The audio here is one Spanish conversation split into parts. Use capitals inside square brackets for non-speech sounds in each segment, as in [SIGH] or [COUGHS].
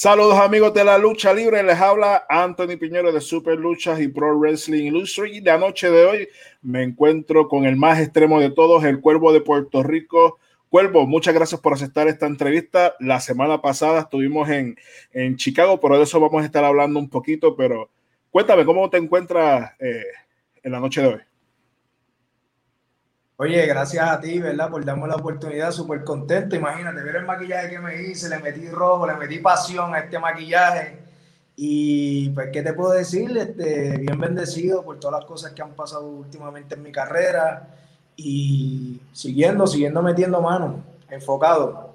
Saludos amigos de la lucha libre, les habla Anthony Piñero de Super Luchas y Pro Wrestling Illustrated. Y la noche de hoy me encuentro con el más extremo de todos, el Cuervo de Puerto Rico. Cuervo, muchas gracias por aceptar esta entrevista. La semana pasada estuvimos en, en Chicago, de eso vamos a estar hablando un poquito. Pero cuéntame, ¿cómo te encuentras eh, en la noche de hoy? Oye, gracias a ti, ¿verdad? Por darme la oportunidad, súper contento. Imagínate, ver el maquillaje que me hice, le metí rojo, le metí pasión a este maquillaje. Y pues, ¿qué te puedo decir? Este, bien bendecido por todas las cosas que han pasado últimamente en mi carrera y siguiendo, siguiendo metiendo mano, enfocado.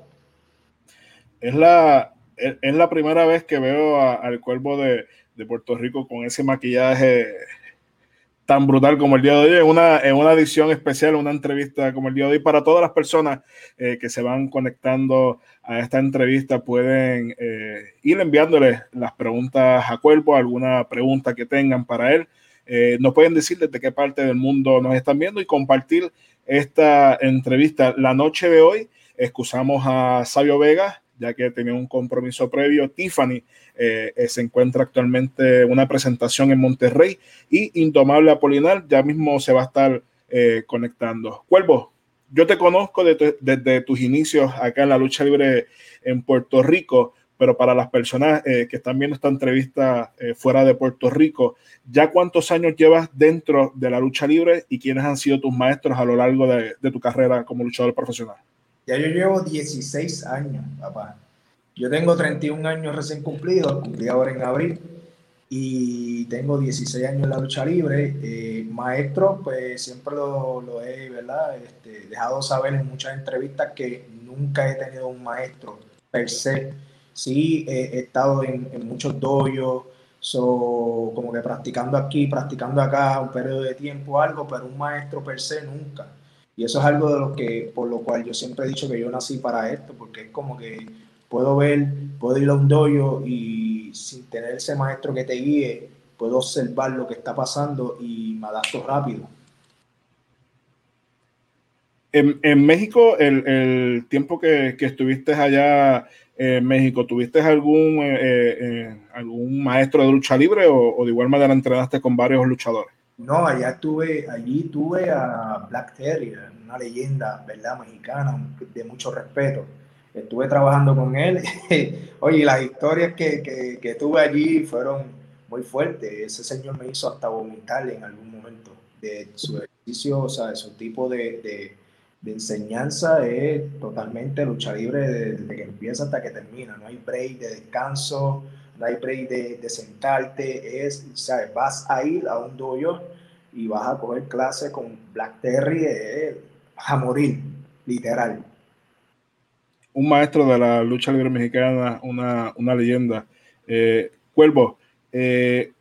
Es la, es la primera vez que veo al cuervo de, de Puerto Rico con ese maquillaje tan brutal como el día de hoy, en una, en una edición especial, una entrevista como el día de hoy. Para todas las personas eh, que se van conectando a esta entrevista, pueden eh, ir enviándoles las preguntas a Cuerpo, alguna pregunta que tengan para él. Eh, nos pueden decir desde qué parte del mundo nos están viendo y compartir esta entrevista. La noche de hoy, excusamos a Sabio Vega, ya que tenía un compromiso previo. Tiffany eh, eh, se encuentra actualmente una presentación en Monterrey y Indomable Apolinar ya mismo se va a estar eh, conectando. Cuervo, yo te conozco desde, tus inicios acá en la lucha libre en Puerto Rico, pero para las personas que están viendo esta entrevista fuera de Puerto Rico, ¿ya cuántos años llevas dentro de la lucha libre y quiénes han sido tus maestros a lo largo de tu carrera como luchador profesional? Ya yo llevo 16 años, papá. Yo tengo 31 años recién cumplidos, cumplí ahora en abril, y tengo 16 años en la lucha libre. Eh, maestro, pues siempre lo, he ¿verdad? Este, dejado saber en muchas entrevistas que nunca he tenido un maestro per se. Sí, he estado en, muchos doyos, so, como que practicando aquí, practicando acá, un periodo de tiempo, algo, pero un maestro per se nunca. Y eso es algo de lo que, por lo cual yo siempre he dicho que yo nací para esto, porque es como que puedo ver, puedo ir a un dojo y sin tener ese maestro que te guíe, puedo observar lo que está pasando y me adapto rápido. En, México, el, tiempo que, estuviste allá en México, ¿tuviste algún, eh, eh, algún maestro de lucha libre o, o de igual manera entrenaste con varios luchadores? No, allá tuve, allí tuve a Black Terry, una leyenda, ¿verdad? Mexicana, de mucho respeto. Estuve trabajando con él. [LAUGHS] Oye, las historias que, que, tuve allí fueron muy fuertes. Ese señor me hizo hasta vomitar en algún momento de su ejercicio, o sea, de su tipo de, enseñanza es totalmente lucha libre desde que empieza hasta que termina. No hay break de descanso no hay break de, sentarte, es, ¿sabes? Vas a ir a un dojo y vas a coger clase con Black Terry eh, a morir, literal. Un maestro de la lucha libre mexicana, una, leyenda. Eh, Cuervo, eh,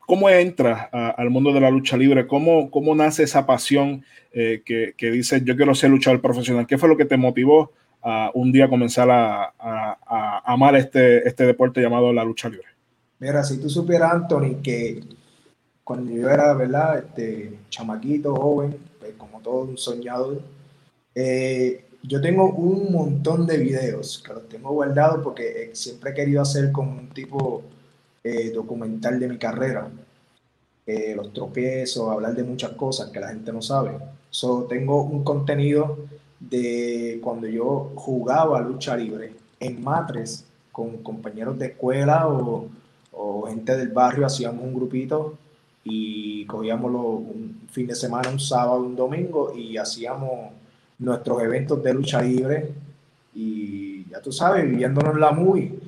¿cómo entras al mundo de la lucha libre? ¿Cómo, cómo nace esa pasión que, que dices, yo quiero ser luchador profesional? ¿Qué fue lo que te motivó un día comenzar a, amar este, este deporte llamado la lucha libre? Mira, si tú supieras, Anthony, que cuando yo era, ¿verdad? Este, chamaquito, joven, pues, como todo un soñador, eh, yo tengo un montón de videos que los tengo guardados porque eh, siempre he querido hacer como un tipo eh, documental de mi carrera. los tropiezos, hablar de muchas cosas que la gente no sabe. So, tengo un contenido de cuando yo jugaba lucha libre en matres con compañeros de escuela o, gente del barrio, hacíamos un grupito y cogíamos un fin de semana, un sábado, un domingo y hacíamos nuestros eventos de lucha libre y ya tú sabes, viviéndonos la muy.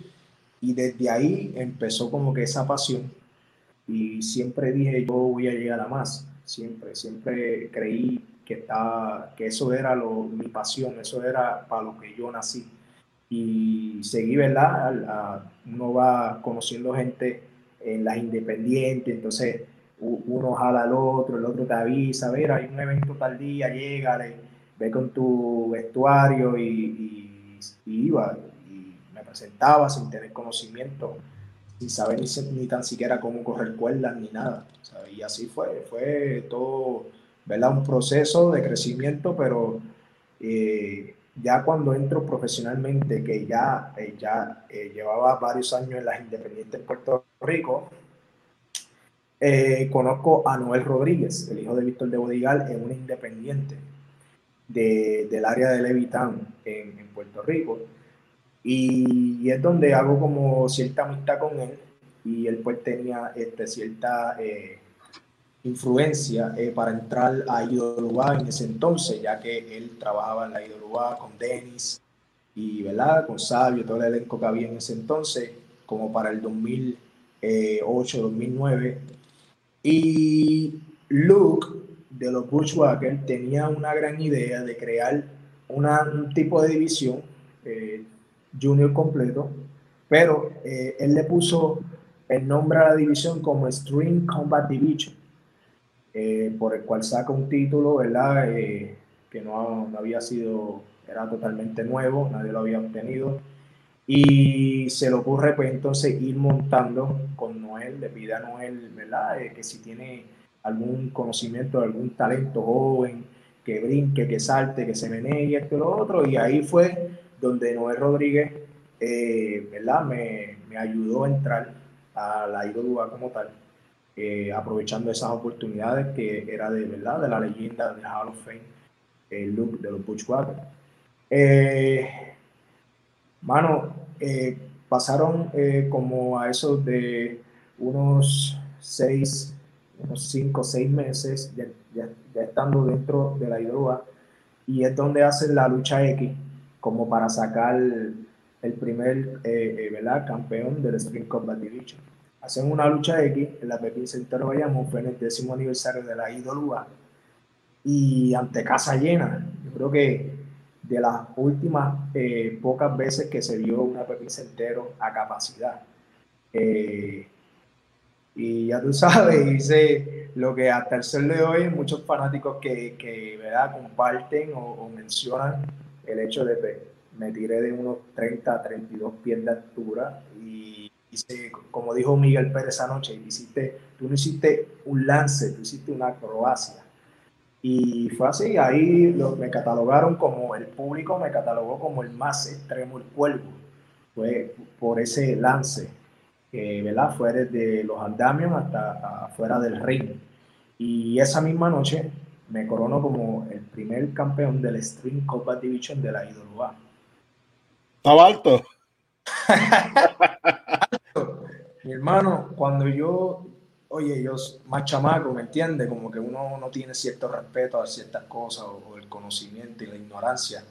Y desde ahí empezó como que esa pasión. Y siempre dije yo voy a llegar a más, siempre, siempre creí que, estaba, que eso era lo, mi pasión, eso era para lo que yo nací. Y seguí, ¿verdad? Uno va conociendo gente en las independientes, entonces uno jala al otro, el otro te avisa, ver, hay un evento tal día, llega, ve con tu vestuario y, iba y me presentaba sin tener conocimiento, sin saber ni, ni tan siquiera cómo correr cuerdas ni nada. Y así fue, fue todo ¿verdad? Un proceso de crecimiento, pero eh, ya cuando entro profesionalmente, que ya, eh, ya eh, llevaba varios años en las independientes de Puerto Rico, eh, conozco a Noel Rodríguez, el hijo de Víctor de Bodigal, en una independiente del área de Levitán en, en Puerto Rico. Y, es donde hago como cierta amistad con él y él pues tenía este, cierta influencia eh, para entrar a Idolubá en ese entonces, ya que él trabajaba en la Idolubá con Dennis y ¿verdad? con Sabio, todo el elenco que había en ese entonces, como para el 2008, 2009. Y Luke de los Bushwhackers tenía una gran idea de crear una, un tipo de división eh, junior completo, pero eh, él le puso el nombre a la división como String Combat Division eh, por el cual saca un título, ¿verdad? Eh, que no, había sido, era totalmente nuevo, nadie lo había obtenido. Y se le ocurre, pues entonces, ir montando con Noel, le pide a Noel, ¿verdad? Eh, que si tiene algún conocimiento, algún talento joven, que brinque, que salte, que se menee y esto y lo otro. Y ahí fue donde Noel Rodríguez, ¿verdad? Me, me, ayudó a entrar a la IWA como tal. Eh, aprovechando esas oportunidades que era de verdad de la leyenda de Hall of Fame, el look de los Bushwhackers. Eh, mano, eh, pasaron eh, como a esos de unos seis, unos cinco, seis meses ya, estando dentro de la IDOA y es donde hacen la lucha X como para sacar el primer ¿verdad? campeón del Spring Combat Division hacen una lucha X en la Pepín Center Bayamón, fue en el décimo aniversario de la IWA y ante casa llena. Yo creo que de las últimas eh, pocas veces que se vio una Pepín Centero a capacidad. Eh, y ya tú [LAUGHS] sabes, dice lo que hasta el sol de hoy muchos fanáticos que, que ¿verdad? comparten o, mencionan el hecho de que me tiré de unos 30 a 32 pies de altura como dijo Miguel Pérez anoche, hiciste, tú no hiciste un lance, tú hiciste una acrobacia. Y fue así, ahí lo, me catalogaron como, el público me catalogó como el más extremo, el cuervo. Fue por ese lance, que ¿verdad? Fue desde los andamios hasta afuera del ring. Y esa misma noche me coronó como el primer campeón del String Combat Division de la IWA. Estaba alto. [LAUGHS] Mi hermano, cuando yo, oye, yo más chamaco, ¿me entiende? Como que uno no tiene cierto respeto a ciertas cosas o, el conocimiento y la ignorancia.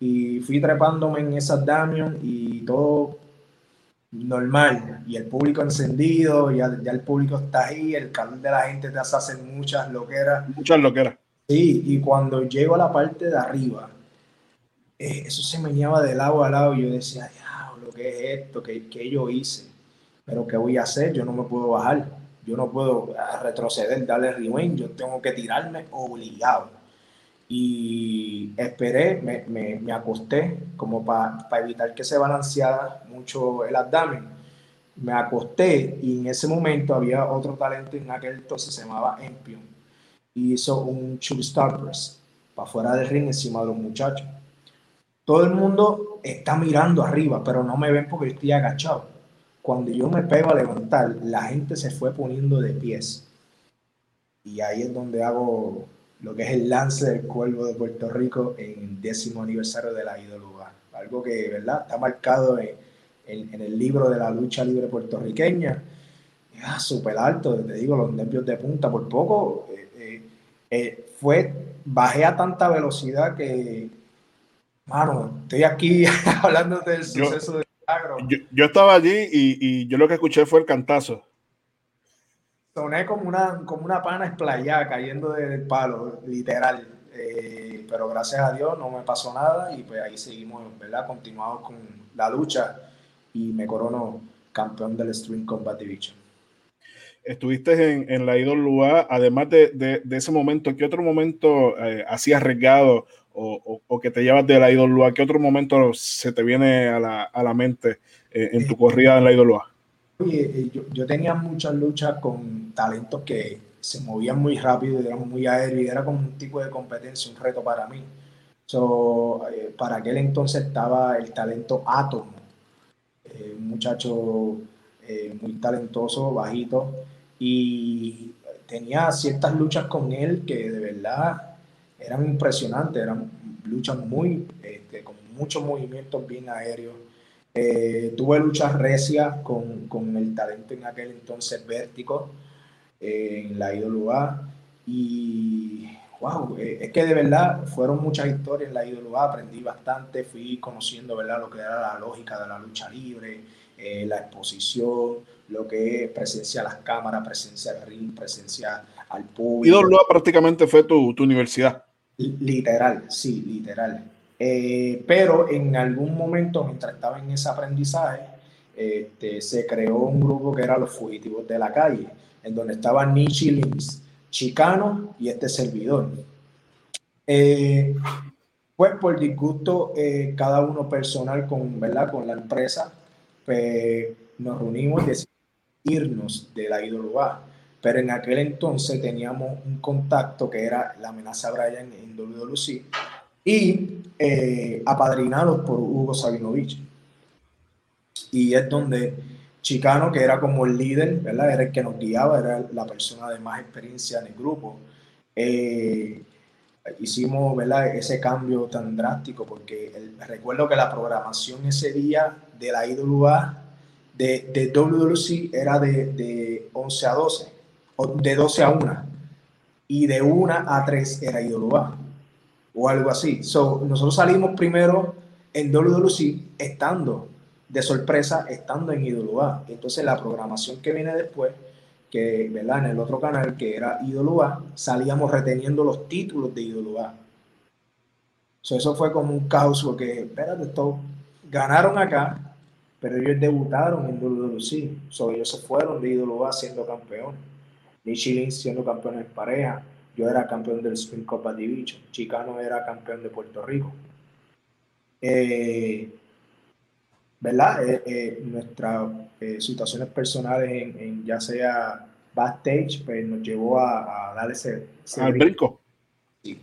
Y fui trepándome en esas damios y todo normal. Y el público encendido, ya, ya el público está ahí, el calor de la gente te hace muchas loqueras. Muchas loqueras. Sí, y cuando llego a la parte de arriba, eh, eso se me llevaba de lado a lado y yo decía, diablo, ¿qué es esto? ¿Qué, ¿Qué, yo hice? Pero ¿qué voy a hacer? Yo no me puedo bajar. Yo no puedo ah, retroceder, darle rewind. Yo tengo que tirarme obligado. Y esperé, me, me, me acosté como para evitar que se balanceara mucho el abdomen. Me acosté y en ese momento había otro talento en aquel entonces, se llamaba Empion. Hizo un chub star press para fuera del ring encima de los muchachos. Todo el mundo está mirando arriba, pero no me ven porque estoy agachado cuando yo me pego a levantar, la gente se fue poniendo de pies. Y ahí es donde hago lo que es el lance del cuervo de Puerto Rico en el décimo aniversario de la IWA. Algo que, ¿verdad? Está marcado en, en, el libro de la lucha libre puertorriqueña. Ah, súper alto, te digo, los nervios de punta. Por poco eh, eh, eh, fue, bajé a tanta velocidad que, mano, estoy aquí [LAUGHS] hablando del suceso de yo, estaba allí y, yo lo que escuché fue el cantazo. Soné como una, como una pana esplayada cayendo del palo, literal. Eh, pero gracias a Dios no me pasó nada y pues ahí seguimos, ¿verdad? Continuamos con la lucha y me corono campeón del Stream Combat Division. Estuviste en, en la IWA, además de, de, ese momento, ¿qué otro momento eh, hacías arriesgado o, que te llevas de la IWA, ¿qué otro momento se te viene a la, a la mente eh, en tu corrida en la IWA? Oye, eh, yo, yo, tenía muchas luchas con talentos que se movían muy rápido, eran muy aéreos, y era como un tipo de competencia, un reto para mí. So, eh, para aquel entonces estaba el talento Átomo, eh, un muchacho eh, muy talentoso, bajito, y tenía ciertas luchas con él que de verdad eran impresionantes, eran luchas muy, este, con muchos movimientos bien aéreos. tuve luchas recias con, con, el talento en aquel entonces Vértigo en la IWA y wow, eh, es que de verdad fueron muchas historias en la IWA, aprendí bastante, fui conociendo ¿verdad? lo que era la lógica de la lucha libre, eh, la exposición, lo que es presencia las cámaras, presencia al ring, presencia al público. IWA prácticamente fue tu, tu universidad. Literal, sí, literal. Eh, pero en algún momento, mientras estaba en ese aprendizaje, este, se creó un grupo que era los fugitivos de la calle, en donde estaban Nichi Lins, Chicano y este servidor. Eh, pues por disgusto, eh, cada uno personal con, ¿verdad? con la empresa, pues nos reunimos y decidimos irnos de la IWA. Pero en aquel entonces teníamos un contacto que era la amenaza Brian en WWC y eh, apadrinados por Hugo Sabinovich. Y es donde Chicano, que era como el líder, ¿verdad? Era el que nos guiaba, era la persona de más experiencia en el grupo. Eh, hicimos, ¿verdad? Ese cambio tan drástico porque recuerdo que la programación ese día de la IWA, de, de WWC, era de, de 11 a 12, o de 12 a 1, y de 1 a 3 era IWA, o algo así. So, nosotros salimos primero en WWC estando de sorpresa estando en IWA. Entonces la programación que viene después, que ¿verdad? en el otro canal que era IWA, salíamos reteniendo los títulos de IWA. So, eso fue como un caos porque, espérate, esto, ganaron acá, pero ellos debutaron en WWC. So, ellos se fueron de IWA siendo campeones. Michelin siendo campeón en pareja. Yo era campeón del Spring Copa Division. Chicano era campeón de Puerto Rico. Eh, ¿verdad? Eh, eh, nuestras eh, situaciones personales en, ya sea backstage, pues nos llevó a, a dar ese, al brinco. Sí.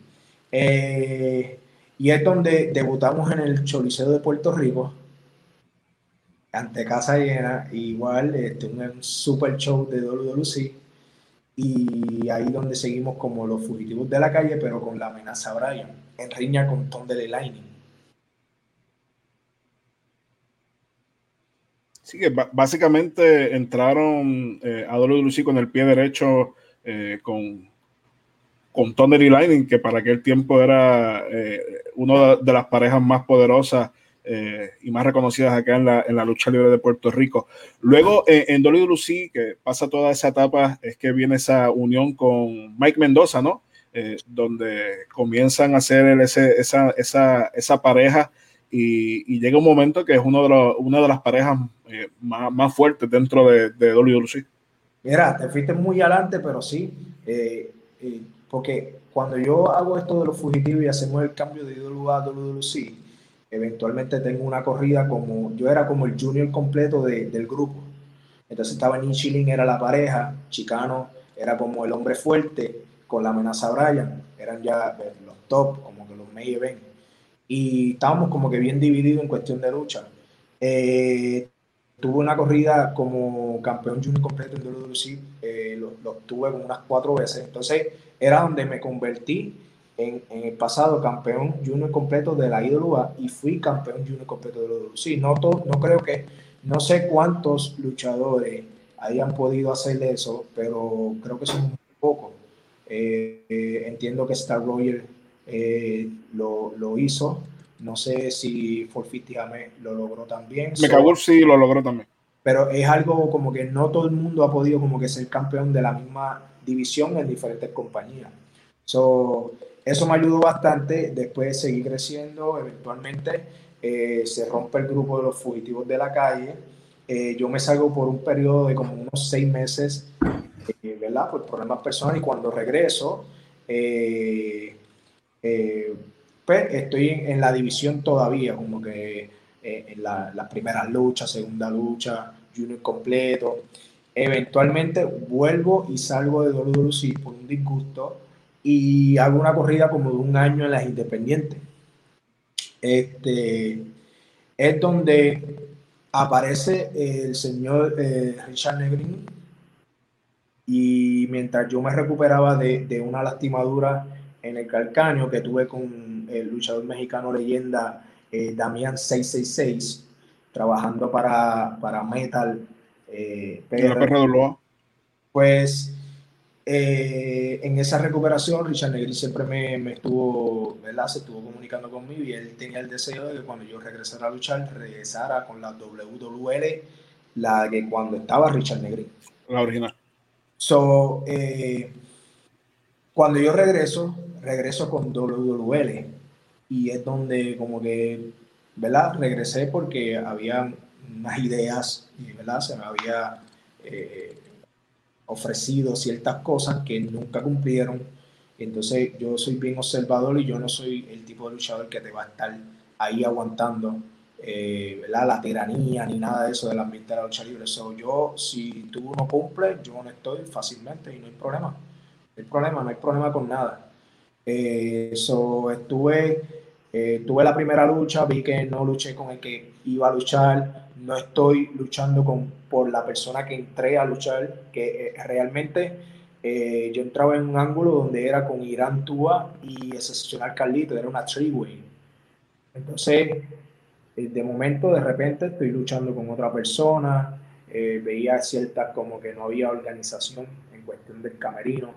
y es donde debutamos en el Choliseo de Puerto Rico, ante casa llena, igual este, un super show de WWC. Y ahí donde seguimos como los fugitivos de la calle, pero con la amenaza Brian, en riña con Tom de Lightning. Sí, que básicamente entraron eh, a WWC con el pie derecho eh, con, con Thunder y Lightning, que para aquel tiempo era eh, una de las parejas más poderosas y más reconocidas acá en la, en la, lucha libre de Puerto Rico. Luego en WWC, que pasa toda esa etapa, es que viene esa unión con Mike Mendoza, ¿no? donde comienzan a hacer ese, esa, esa, esa pareja y, llega un momento que es uno de los, una de las parejas eh, más, más, fuertes dentro de, de WWC. Mira, te fuiste muy adelante, pero sí, eh, eh, porque cuando yo hago esto de los fugitivos y hacemos el cambio de IWA a WWC, eventualmente tengo una corrida como, yo era como el junior completo de, del grupo. Entonces estaba Nichilin, era la pareja, Chicano era como el hombre fuerte, con la amenaza Brian, eran ya los top, como que los main event y estábamos como que bien divididos en cuestión de lucha. Eh, tuve una corrida como campeón junior completo en WWC, eh, lo, lo, tuve unas cuatro veces, entonces era donde me convertí en, en, el pasado campeón junior completo de la IWA y fui campeón junior completo de WWC. No, no creo que, no sé cuántos luchadores hayan podido hacer eso, pero creo que son muy pocos. Eh, eh, entiendo que Star Roger eh, lo, lo, hizo. No sé si Forfiti lo logró también. Me cagó sí lo logró también. Pero es algo como que no todo el mundo ha podido como que ser campeón de la misma división en diferentes compañías. So, eso me ayudó bastante. Después seguir creciendo. Eventualmente eh, se rompe el grupo de los fugitivos de la calle. Eh, yo me salgo por un periodo de como unos seis meses, ¿verdad? Por problemas personales. Y cuando regreso, eh, eh, pues estoy en, la división todavía, como que eh, en la, la, primera lucha, segunda lucha, junior completo. Eventualmente vuelvo y salgo de WWC por un disgusto y hago una corrida como de un año en las independientes. este, es donde aparece el señor eh, Richard Negrin y mientras yo me recuperaba de, una lastimadura en el calcáneo que tuve con el luchador mexicano leyenda eh, Damián 666, trabajando para, para Metal. Eh, pues eh, en esa recuperación, Richard Negri siempre me, estuvo, ¿verdad? Se estuvo comunicando conmigo y él tenía el deseo de que cuando yo regresara a luchar, regresara con la WWL, la que cuando estaba Richard Negri. La original. So, eh, cuando yo regreso, regreso con WWL y es donde como que, ¿verdad? Regresé porque había unas ideas ¿verdad? Se me había... Eh, ofrecido ciertas cosas que nunca cumplieron. Entonces yo soy bien observador y yo no soy el tipo de luchador que te va a estar ahí aguantando eh, la tiranía ni nada de eso del ambiente de la lucha libre. So, yo, si tú no cumples, yo no estoy fácilmente y no hay problema. No hay problema, no hay problema con nada. Eso eh, estuve, eh, tuve la primera lucha, vi que no luché con el que iba a luchar, no estoy luchando con, por la persona que entré a luchar, que eh, realmente eh, yo entraba en un ángulo donde era con Irán Tua y excepcional Carlito, era una three-way. Entonces, eh, de momento, de repente, estoy luchando con otra persona, veía ciertas como que no había organización en cuestión del camerino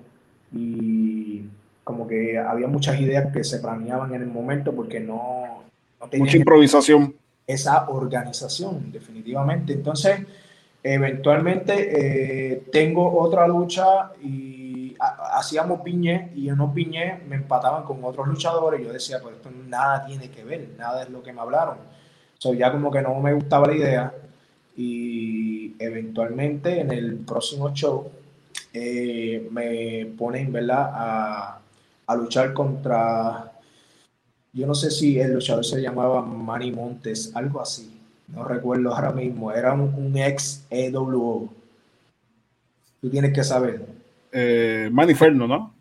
y como que había muchas ideas que se planeaban en el momento porque no, no Mucha improvisación esa organización, definitivamente. Entonces, eventualmente eh, tengo otra lucha y hacíamos piñe y en no piñe me empataban con otros luchadores. Yo decía, pues esto nada tiene que ver, nada es lo que me hablaron. So, ya como que no me gustaba la idea y eventualmente en el próximo show eh, me ponen, ¿verdad?, a, a luchar contra yo no sé si el luchador se llamaba Manny Montes, algo así. No recuerdo ahora mismo. Era un, ex EWO. Tú tienes que saber. Eh, Manny Ferno, ¿no?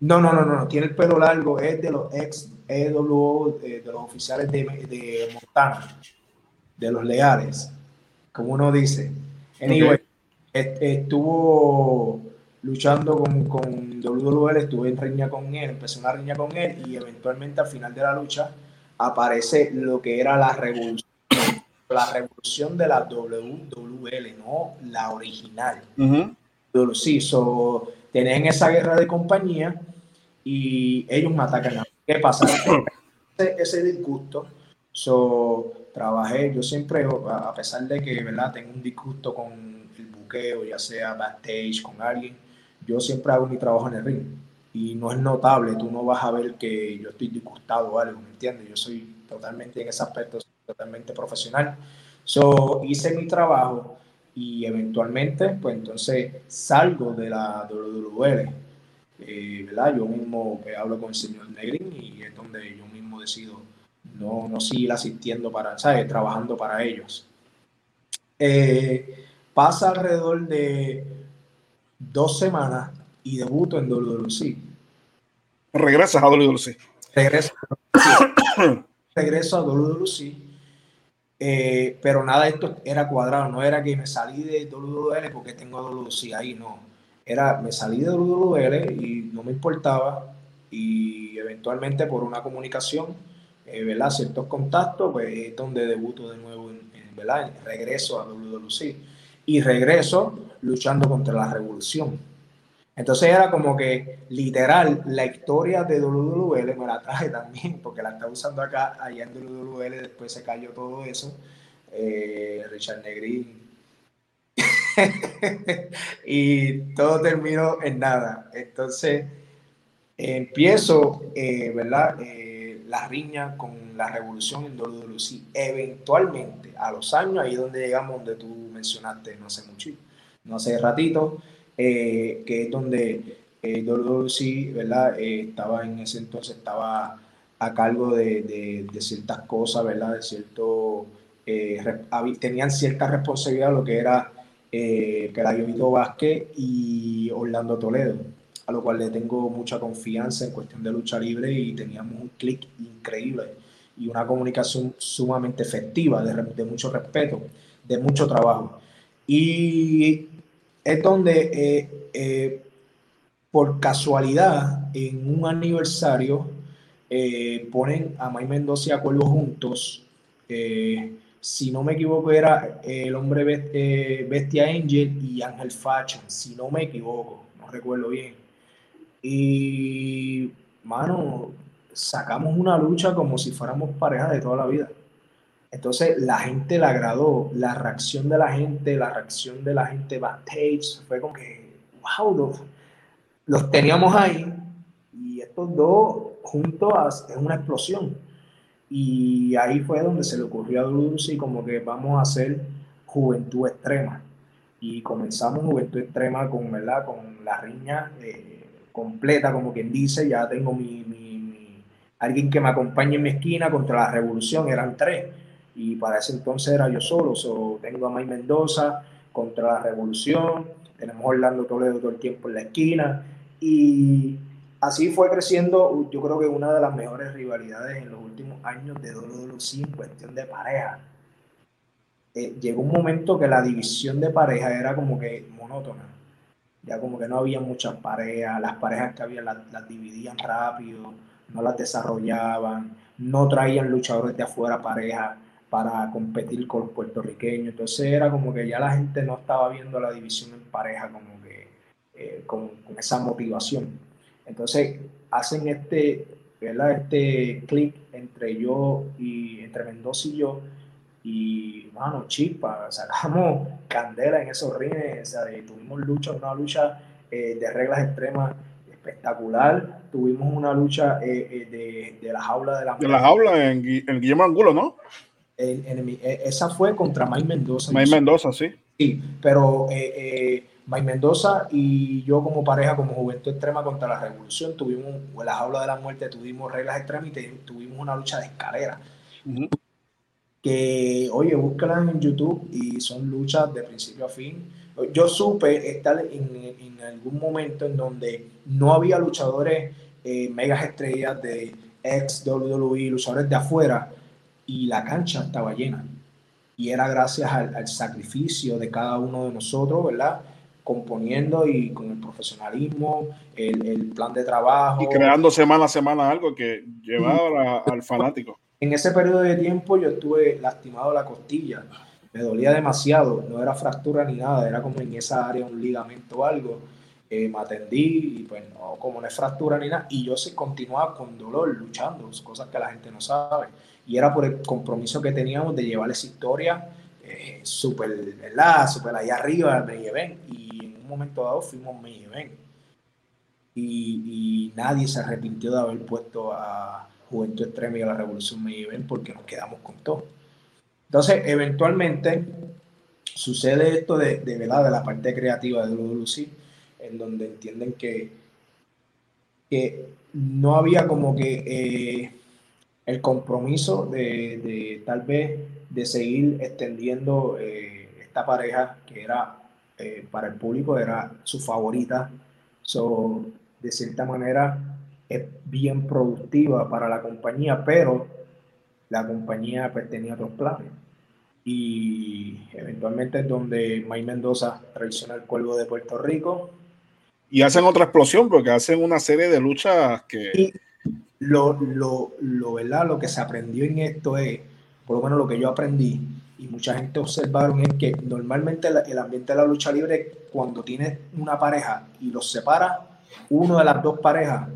No, no, no, no. Tiene el pelo largo. Es de los ex EWO, de, los oficiales de, de, Montana, de los leales, como uno dice. Anyway, estuvo luchando con, con WWL, estuve en riña con él, empecé una riña con él y eventualmente al final de la lucha aparece lo que era la revolución, la revolución de la WWL, no la original. Sí, so, tenían esa guerra de compañía y ellos me atacan. ¿Qué pasa? [COUGHS] ese, ese disgusto, so, trabajé, yo siempre, a pesar de que, ¿verdad? Tengo un disgusto con el buqueo, ya sea backstage, con alguien, yo siempre hago mi trabajo en el ring y no es notable, tú no vas a ver que yo estoy disgustado o algo, ¿me entiendes? Yo soy totalmente en ese aspecto, totalmente profesional. So, hice mi trabajo y eventualmente, pues entonces salgo de la WWL, eh, ¿verdad? Yo mismo eh, hablo con el señor Negrin y es donde yo mismo decido no, no seguir asistiendo para, ¿sabes? Trabajando para ellos. Eh, pasa alrededor de dos semanas y debuto en WWC. Regresas a WWC. Regreso, regreso a [COUGHS] WWC. Eh, pero nada de esto era cuadrado, no era que me salí de WWL porque tengo WWC ahí, no. Era, me salí de WWL y no me importaba y eventualmente por una comunicación, eh, ¿verdad? Ciertos contactos, pues es donde debuto de nuevo, en, ¿verdad? Regreso a WWC y regreso luchando contra la revolución. Entonces era como que literal la historia de WWL me la traje [LAUGHS] también, porque la estaba usando acá, allá en WWL, después se cayó todo eso. Eh, Richard Negrín. [LAUGHS] y todo terminó en nada. Entonces empiezo, eh, ¿verdad? Eh, la riña con la revolución en WWC. Eventualmente, a los años, ahí donde llegamos, donde tú mencionaste no hace mucho, no hace ratito, eh, que es donde eh, WWC, ¿verdad? Eh, estaba en ese entonces, estaba a cargo de, de, ciertas cosas, ¿verdad? De cierto, eh, tenían cierta responsabilidad lo que era eh, Pelayo Vázquez y Orlando Toledo, a lo cual le tengo mucha confianza en cuestión de lucha libre y teníamos un clic increíble. y una comunicación sumamente efectiva, de, de mucho respeto, de mucho trabajo. Y es donde eh, eh, por casualidad en un aniversario eh, ponen a May Mendoza y a Cuervo juntos. si no me equivoco, era el hombre Bestia Angel y Ángel Fashion, si no me equivoco, no recuerdo bien. Y, mano, sacamos una lucha como si fuéramos pareja de toda la vida. Entonces la gente le agradó, la reacción de la gente, la reacción de la gente backstage, fue como que, wow, los, teníamos ahí y estos dos juntos es una explosión. Y ahí fue donde se le ocurrió a Lucy como que vamos a hacer juventud extrema. Y comenzamos juventud extrema con, ¿verdad? con la riña eh, completa, como quien dice, ya tengo mi, mi, alguien que me acompañe en mi esquina contra la revolución, eran tres y para ese entonces era yo solo. So, tengo a May Mendoza contra la Revolución, tenemos Orlando Toledo todo el tiempo en la esquina y así fue creciendo, yo creo que una de las mejores rivalidades en los últimos años de WWE en cuestión de pareja. Eh, llegó un momento que la división de pareja era como que monótona. Ya como que no había muchas parejas, las parejas que había las, dividían rápido, no las desarrollaban, no traían luchadores de afuera pareja para competir con los puertorriqueños. Entonces era como que ya la gente no estaba viendo la división en pareja como que eh, con, esa motivación. Entonces hacen este, ¿verdad? Este clic entre yo y entre Mendoza y yo y, mano, chispa, sacamos candela en esos rines, o sea, tuvimos lucha, una lucha eh, de reglas extremas espectacular, tuvimos una lucha eh, de, de, la jaula de la... De la jaula en, en Guillermo Angulo, ¿no? E, esa fue contra Mike Mendoza. Mike Mendoza, sí. Sí, pero eh, eh, Mike Mendoza y yo como pareja, como Juventud Extrema contra la Revolución, tuvimos, en la jaula de la muerte, tuvimos reglas extremas y tuvimos una lucha de escalera. Que, oye, búscalas en YouTube y son luchas de principio a fin. Yo supe estar en, en algún momento en donde no había luchadores eh, megas estrellas de ex WWE, luchadores de afuera, y la cancha estaba llena. Y era gracias al, sacrificio de cada uno de nosotros, ¿verdad? Componiendo y con el profesionalismo, el, plan de trabajo. Y creando semana a semana algo que llevaba al fanático. En ese periodo de tiempo yo estuve lastimado la costilla. Me dolía demasiado. No era fractura ni nada, era como en esa área un ligamento o algo. Eh, me atendí y pues no, como no es fractura ni nada. Y yo se continuaba con dolor, luchando, cosas que la gente no sabe y era por el compromiso que teníamos de llevar esa historia eh, súper, ¿verdad? Súper allá arriba al main event. Y en un momento dado fuimos main event. Y, nadie se arrepintió de haber puesto a Juventud Extrema y a la Revolución main porque nos quedamos con todo. Entonces, eventualmente sucede esto de, de, ¿verdad? de la parte creativa de Lucy, en donde entienden que, que no había como que eh, el compromiso de, tal vez de seguir extendiendo eh, esta pareja que era eh, para el público era su favorita. So, de cierta manera es bien productiva para la compañía, pero la compañía pues, tenía otros planes. Y eventualmente es donde May Mendoza traiciona el cuervo de Puerto Rico. Y hacen otra explosión porque hacen una serie de luchas que lo, lo, lo, ¿verdad? lo que se aprendió en esto es, por lo menos lo que yo aprendí, y mucha gente observaron es que normalmente el ambiente de la lucha libre, cuando tienes una pareja y los separa, uno de las dos parejas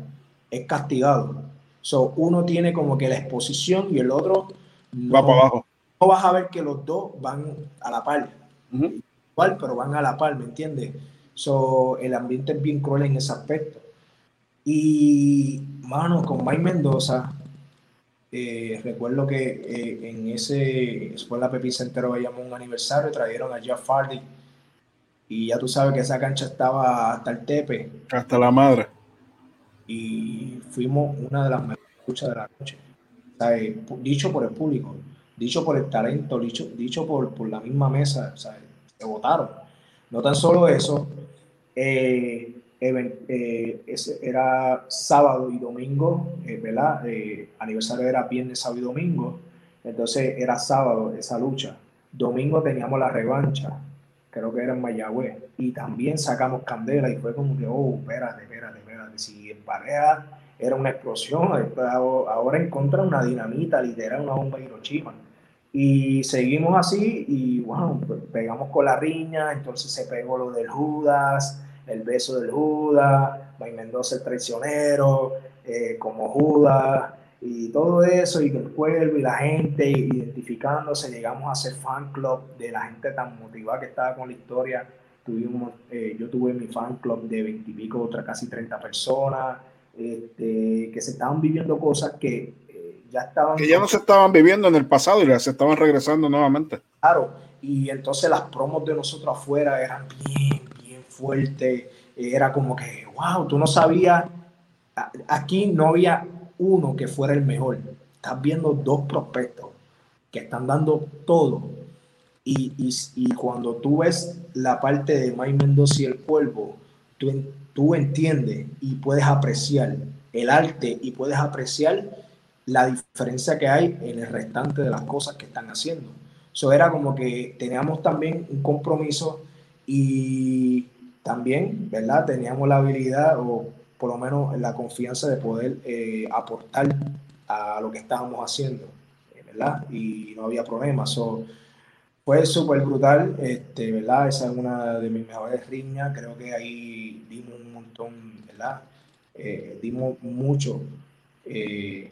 es castigado. So, uno tiene como que la exposición y el otro no, va para abajo. No vas a ver que los dos van a la par. Igual, pero van a la par, ¿me entiendes? So, el ambiente es bien cruel en ese aspecto. Y, mano, con Mike Mendoza, eh, recuerdo que eh, en ese Escuela Pepi Center veíamos un aniversario, trajeron a Jeff Hardy. Y ya tú sabes que esa cancha estaba hasta el tepe. Hasta la madre. Y fuimos una de las mejores luchas de la noche. Eh, dicho por el público, dicho por el talento, dicho, dicho por, por la misma mesa, se votaron. No tan solo eso, eh, ese era sábado y domingo, eh, ¿verdad? Eh, aniversario era viernes, sábado y domingo, entonces era sábado esa lucha. Domingo teníamos la revancha, creo que era en Mayagüez, y también sacamos candela y fue como que, oh, espérate, espérate, espérate, si en pareja era una explosión, ahora encontra una dinamita, literal, una bomba de Hiroshima. Y seguimos así y pues, pegamos con la riña, entonces se pegó lo del Judas, el beso del Judas, May Mendoza el traicionero, eh, como Judas, y todo eso, y el pueblo y la gente identificándose, llegamos a ser fan club de la gente tan motivada que estaba con la historia. Tuvimos, eh, yo tuve mi fan club de 20 y pico, otra casi 30 personas, este, que se estaban viviendo cosas que eh, ya estaban... Que ya no se estaban viviendo en el pasado y ya se estaban regresando nuevamente. Claro, y entonces las promos de nosotros afuera eran bien, fuerte, era como que, wow, tú no sabías, aquí no había uno que fuera el mejor, estás viendo dos prospectos que están dando todo. Y, y, cuando tú ves la parte de Mike Mendoza y el cuervo, tú, tú entiendes y puedes apreciar el arte y puedes apreciar la diferencia que hay en el restante de las cosas que están haciendo. Eso era como que teníamos también un compromiso y también, ¿verdad? Teníamos la habilidad o por lo menos la confianza de poder eh, aportar a lo que estábamos haciendo, ¿verdad? Y no había problemas. fue súper brutal, este, ¿verdad? Esa es una de mis mejores riñas. Creo que ahí dimos un montón, ¿verdad? Eh, dimos mucho, eh,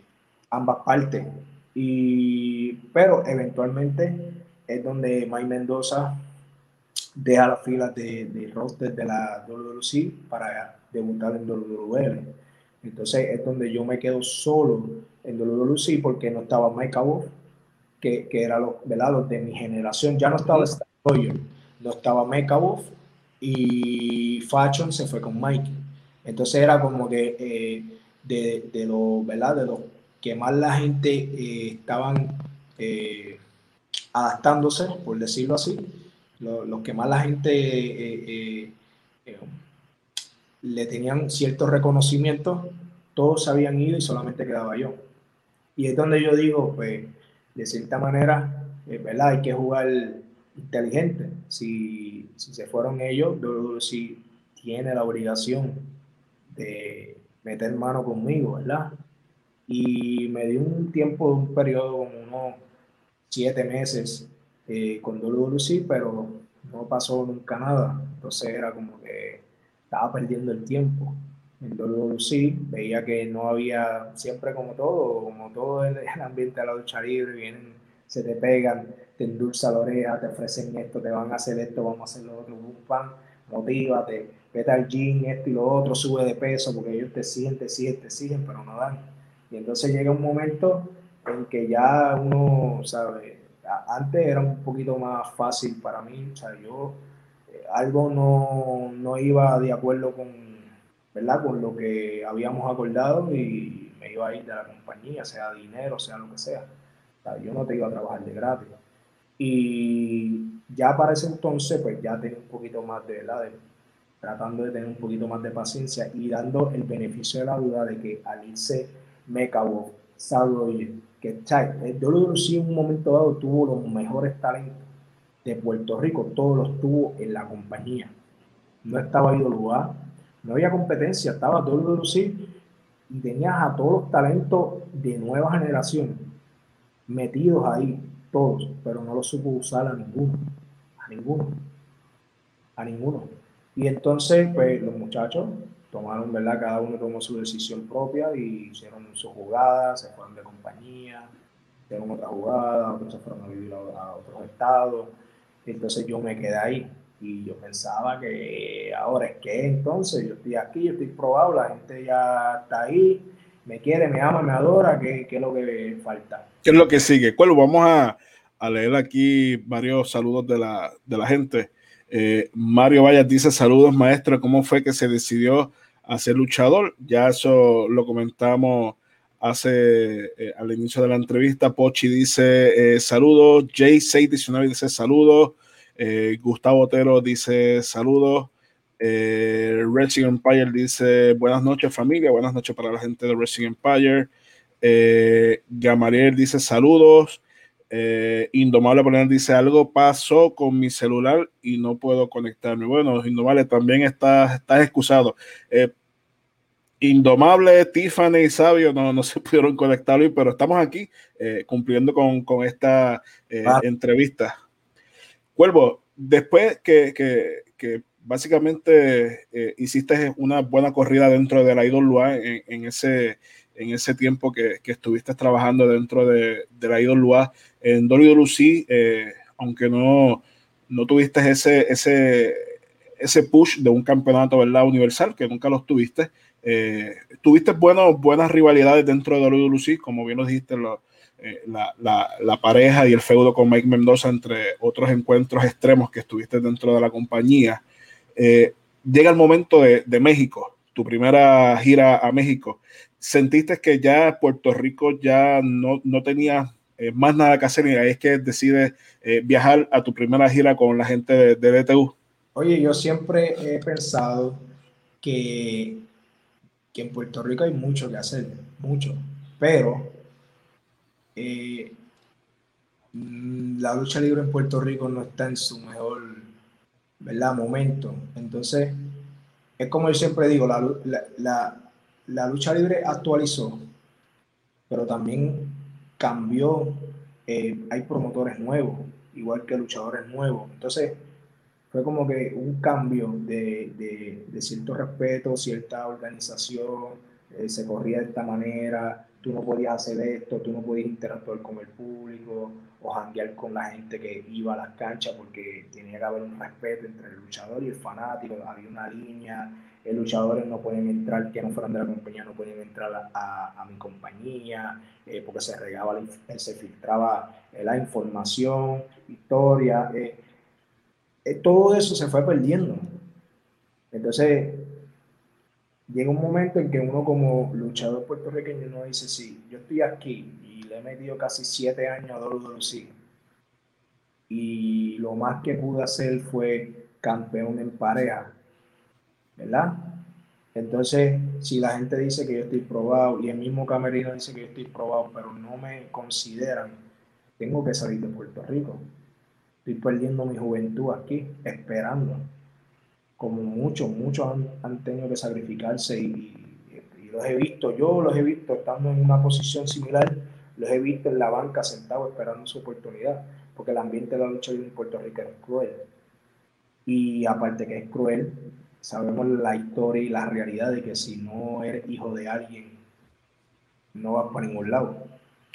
ambas partes. Y, pero eventualmente es donde Mike Mendoza deja las filas de, de roster de la WWC para debutar en WWE. Entonces es donde yo me quedo solo en WWC porque no estaba Mike Wolf, que, que era los, ¿verdad? de mi generación. Ya no estaba yo, no estaba Mike Wolf y Fashion se fue con Mike. Entonces era como que eh, de, de los, ¿verdad? De los que más la gente eh, estaban eh, adaptándose, por decirlo así, los, que más la gente eh, eh, eh, le tenían cierto reconocimiento, todos se habían ido y solamente quedaba yo. Y es donde yo digo, pues, de cierta manera, ¿verdad? Hay que jugar inteligente. Si, si se fueron ellos, si tiene la obligación de meter mano conmigo, ¿verdad? Y me dio un tiempo, un periodo como unos siete meses eh, con WWC, pero no pasó nunca nada. Entonces era como que estaba perdiendo el tiempo. En WWC veía que no había, siempre como todo, como todo el, ambiente de la lucha libre, vienen, se te pegan, te endulzan la oreja, te ofrecen esto, te van a hacer esto, vamos a hacer lo otro, un pan, motívate, vete al gym, esto y lo otro, sube de peso, porque ellos te siguen, te siguen, te siguen, pero no dan. Y entonces llega un momento en que ya uno, sabe, antes era un poquito más fácil para mí, o sea, yo eh, algo no, no, iba de acuerdo con, ¿verdad? con lo que habíamos acordado y me iba a ir de la compañía, sea dinero, sea lo que sea. O sea yo no te iba a trabajar de gratis. Y ya para ese entonces, pues ya tenía un poquito más de, ¿verdad? tratando de tener un poquito más de paciencia y dando el beneficio de la duda de que al irse Mecabo, Salroy, que el WWC en un momento dado tuvo los mejores talentos de Puerto Rico, todos los tuvo en la compañía. No estaba lugar no había competencia, estaba WWC y tenías a todos los talentos de nueva generación metidos ahí, todos, pero no los supo usar a ninguno, a ninguno, a ninguno. Y entonces, pues los muchachos tomaron, ¿verdad? Cada uno tomó su decisión propia y hicieron sus jugadas, se fueron de compañía, hicieron otra jugada, otros se fueron a vivir a, otros estados. Entonces yo me quedé ahí y yo pensaba que ahora es que entonces yo estoy aquí, yo estoy probado, la gente ya está ahí, me quiere, me ama, me adora, ¿qué, qué es lo que falta? ¿Qué es lo que sigue? Bueno, vamos a, a leer aquí varios saludos de la, de la gente. Eh, Mario Vallas dice saludos maestro, ¿cómo fue que se decidió a ser luchador? Ya eso lo comentamos hace eh, al inicio de la entrevista. Pochi dice eh, saludos, J619 dice saludos, Gustavo Otero dice saludos, Racing Empire dice buenas noches familia, buenas noches para la gente de Racing Empire. Gamariel dice saludos. Eh, Indomable Poner dice algo pasó con mi celular y no puedo conectarme. Bueno, Indomable también está, estás excusado. Eh, Indomable, Tiffany y Sabio no, no se [LAUGHS] pudieron conectar hoy, pero estamos aquí eh, cumpliendo con, con esta ah. entrevista. Cuervo, después que, que, que básicamente hiciste una buena corrida dentro de la IWA en, en ese, en ese tiempo que, que, estuviste trabajando dentro de, de la IWA en WWE, eh, aunque no, no tuviste ese, ese, ese push de un campeonato ¿verdad? universal, que nunca lo tuviste. Eh, tuviste buenas rivalidades dentro de WWE, como bien lo dijiste, lo, eh, la, la, la, pareja y el feudo con Mike Mendoza, entre otros encuentros extremos que estuviste dentro de la compañía. Eh, llega el momento de, de, México, tu primera gira a México. ¿Sentiste que ya Puerto Rico ya no, no tenía eh, más nada que hacer y ahí es que decides eh, viajar a tu primera gira con la gente de, de DTU? Oye, yo siempre he pensado que que en Puerto Rico hay mucho que hacer, mucho, pero eh, la lucha libre en Puerto Rico no está en su mejor ¿verdad? momento. Entonces, es como yo siempre digo, la, la, la, lucha libre actualizó, pero también cambió. Eh, hay promotores nuevos, igual que luchadores nuevos. Entonces, fue como que un cambio de, de, de cierto respeto, cierta organización, eh, se corría de esta manera, tú no podías hacer esto, tú no podías interactuar con el público o janguear con la gente que iba a las canchas porque tenía que haber un respeto entre el luchador y el fanático, había una línea, los luchadores no pueden entrar, que no fueran de la compañía, no pueden entrar a, a, mi compañía, eh, porque se regaba, se filtraba eh, la información, historia. Eh, eh, todo eso se fue perdiendo. Entonces, llega un momento en que uno como luchador puertorriqueño uno dice, sí, yo estoy aquí le he metido casi siete años a WWE. Y lo más que pude hacer fue campeón en pareja, ¿verdad? Entonces, si la gente dice que yo estoy probado y el mismo Camerino dice que yo estoy probado, pero no me consideran, tengo que salir de Puerto Rico estoy perdiendo mi juventud aquí, esperando. Como muchos, muchos han, tenido que sacrificarse y, los he visto, yo los he visto estando en una posición similar, los he visto en la banca sentados esperando su oportunidad, porque el ambiente de la lucha en Puerto Rico es cruel. Y aparte que es cruel, sabemos la historia y la realidad de que si no eres hijo de alguien, no vas para ningún lado.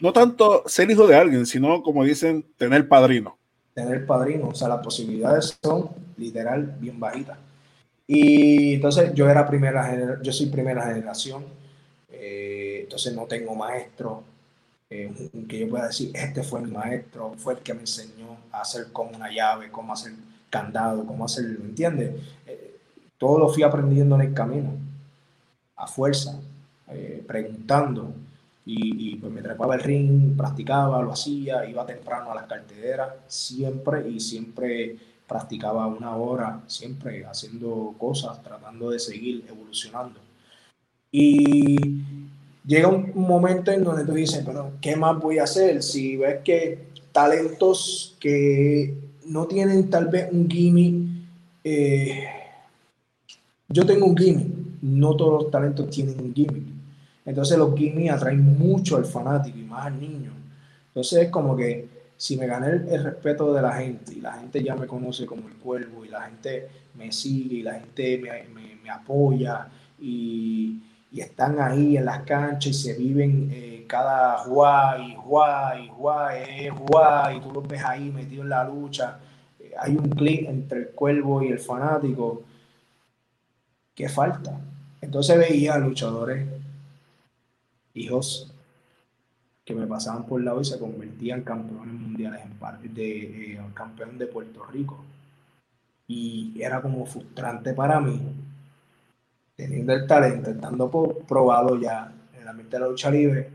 No tanto ser hijo de alguien, sino como dicen, tener padrino tener padrino, o sea, las posibilidades son literal bien bajitas. Y entonces yo era primera yo soy primera generación, eh, entonces no tengo maestro eh, que yo pueda decir, este fue mi maestro, fue el que me enseñó a hacer como una llave, cómo hacer candado, cómo hacer, ¿me entiendes? Eh, todo lo fui aprendiendo en el camino, a fuerza, preguntando, y, pues me trepaba el ring, practicaba, lo hacía, iba temprano a las cartederas, siempre y siempre practicaba una hora, siempre haciendo cosas, tratando de seguir evolucionando. Y llega un, momento en donde tú dices, pero ¿qué más voy a hacer? Si ves que talentos que no tienen tal vez un gimmick, eh, yo tengo un gimmick, no todos los talentos tienen un gimmick entonces los gimmicks atraen mucho al fanático y más al niño. Entonces es como que si me gané el, respeto de la gente y la gente ya me conoce como el cuervo y la gente me sigue y la gente me, me, apoya y, y, están ahí en las canchas y se viven eh, cada guay, guay, guay, guay, y tú los ves ahí metidos en la lucha. Eh, hay un clic entre el cuervo y el fanático. ¿Qué falta? Entonces veía luchadores hijos que me pasaban por lado y se convertían en campeones mundiales, en de eh, campeón de Puerto Rico. Y era como frustrante para mí, teniendo el talento, estando probado ya en el ambiente de la lucha libre,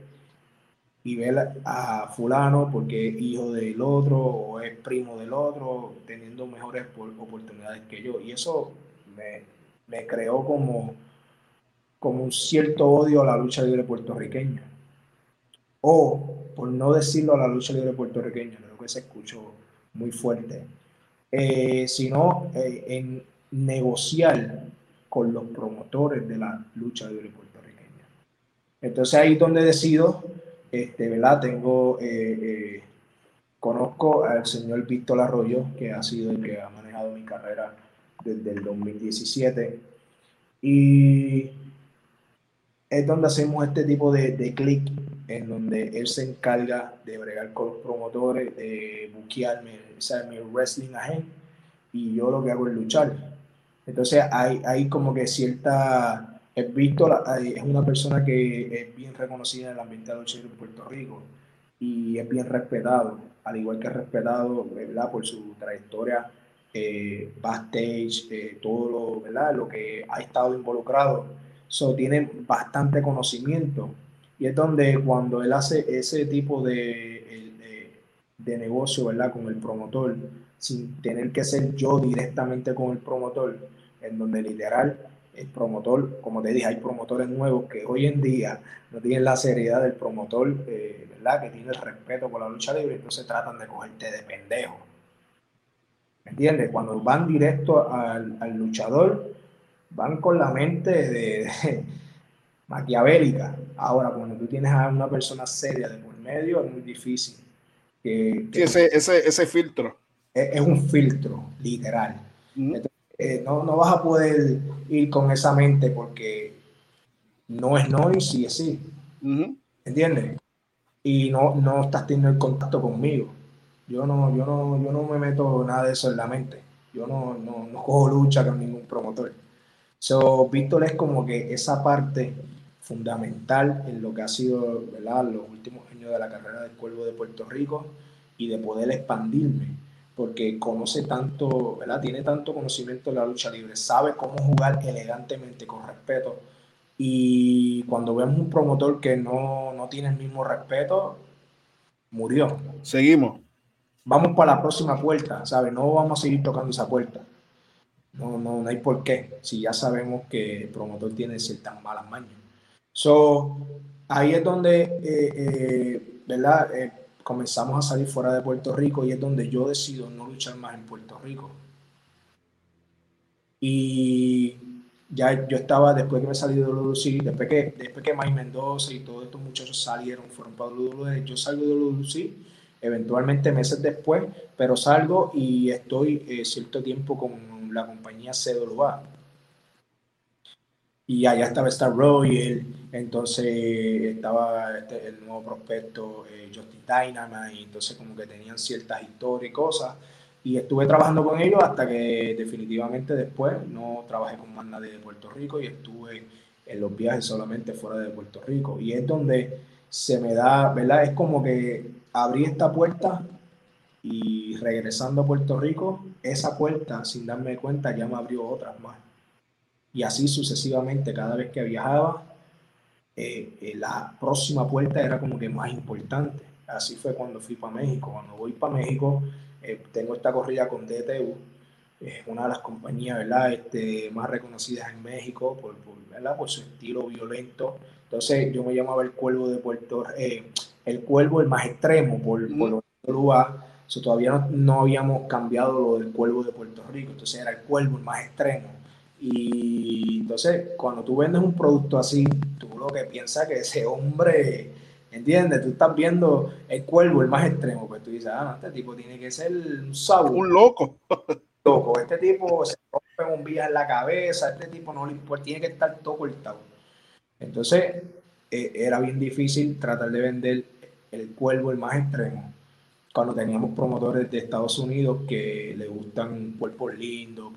y ver a fulano porque es hijo del otro o es primo del otro, teniendo mejores oportunidades que yo. Y eso me, me creó como, un cierto odio a la lucha libre puertorriqueña. O, por no decirlo a la lucha libre puertorriqueña, creo que se escuchó muy fuerte, eh, sino eh, en negociar con los promotores de la lucha libre puertorriqueña. Entonces ahí es donde decido, este, ¿verdad? Tengo, eh, conozco al señor Víctor Arroyo, que ha sido el que ha manejado mi carrera desde el 2017. Y es donde hacemos este tipo de, de clic, en donde él se encarga de bregar con los promotores, de buquearme, mi wrestling agent, y yo lo que hago es luchar. Entonces hay, hay como que cierta... Víctor es una persona que es bien reconocida en el ambiente de en Puerto Rico y es bien respetado, al igual que respetado ¿verdad? por su trayectoria eh, backstage, eh, todo lo, ¿verdad? lo que ha estado involucrado. So, tiene bastante conocimiento y es donde cuando él hace ese tipo de, de, de negocio ¿verdad? con el promotor, sin tener que ser yo directamente con el promotor, en donde literal el promotor, como te dije, hay promotores nuevos que hoy en día no tienen la seriedad del promotor, eh, ¿verdad? Que tiene el respeto por la lucha libre, entonces tratan de cogerte de pendejo. ¿Me entiendes? Cuando van directo al, luchador, van con la mente de, [LAUGHS] maquiavélica. Ahora, cuando tú tienes a una persona seria de por medio, es muy difícil. Que, ese, ese, ese filtro. Es, un filtro, literal. Eh, no, no, vas a poder ir con esa mente porque no es no y sí es sí. ¿Entiendes? Y no, no estás teniendo el contacto conmigo. Yo no, yo no, yo no me meto nada de eso en la mente. Yo no, no, no cojo lucha con ningún promotor. So, Víctor es como que esa parte fundamental en lo que ha sido ¿verdad? los últimos años de la carrera del Cuervo de Puerto Rico y de poder expandirme porque conoce tanto, ¿verdad? Tiene tanto conocimiento de la lucha libre, sabe cómo jugar elegantemente, con respeto. Y cuando vemos un promotor que no, no tiene el mismo respeto, murió. Seguimos. Vamos para la próxima puerta, ¿sabes? No vamos a seguir tocando esa puerta. No, no, no hay por qué, si ya sabemos que el promotor tiene ciertas malas mañas. So, ahí es donde, eh, eh, ¿verdad? Eh, comenzamos a salir fuera de Puerto Rico y es donde yo decido no luchar más en Puerto Rico. Y ya yo estaba, después que me salí de WC, después que, después que Mike Mendoza y todos estos muchachos salieron, fueron para WWE, yo salgo de WC, eventualmente meses después, pero salgo y estoy eh, cierto tiempo con la compañía CWA y allá estaba Star Royal, entonces estaba este, el nuevo prospecto eh, Justin Dynamite, y entonces como que tenían ciertas historias y cosas, y estuve trabajando con ellos hasta que definitivamente después no trabajé con más nadie de Puerto Rico y estuve en los viajes solamente fuera de Puerto Rico, y es donde se me da, ¿verdad? Es como que abrí esta puerta y regresando a Puerto Rico, esa puerta, sin darme cuenta, ya me abrió otras más y así sucesivamente cada vez que viajaba, eh, eh, la próxima puerta era como que más importante. Así fue cuando fui para México. Cuando voy para México, eh, tengo esta corrida con DTU, es una de las compañías ¿verdad? Este, más reconocidas en México por, ¿verdad? por su estilo violento. Entonces yo me llamaba el Cuervo de Puerto el Cuervo el más extremo por, por lo que todavía no, no, habíamos cambiado lo del Cuervo de Puerto Rico, entonces era el Cuervo el más extremo. Y entonces, cuando tú vendes un producto así, tú lo que piensas que ese hombre, ¿entiendes? Tú estás viendo el cuervo, el más extremo, pues tú dices, ah, no, este tipo tiene que ser un sabio. Un loco. [LAUGHS] Loco, este tipo se rompe un vía en la cabeza, este tipo no le importa, tiene que estar todo cortado. Entonces, eh, era bien difícil tratar de vender el cuervo, el más extremo cuando teníamos promotores de Estados Unidos que le gustan cuerpos lindos,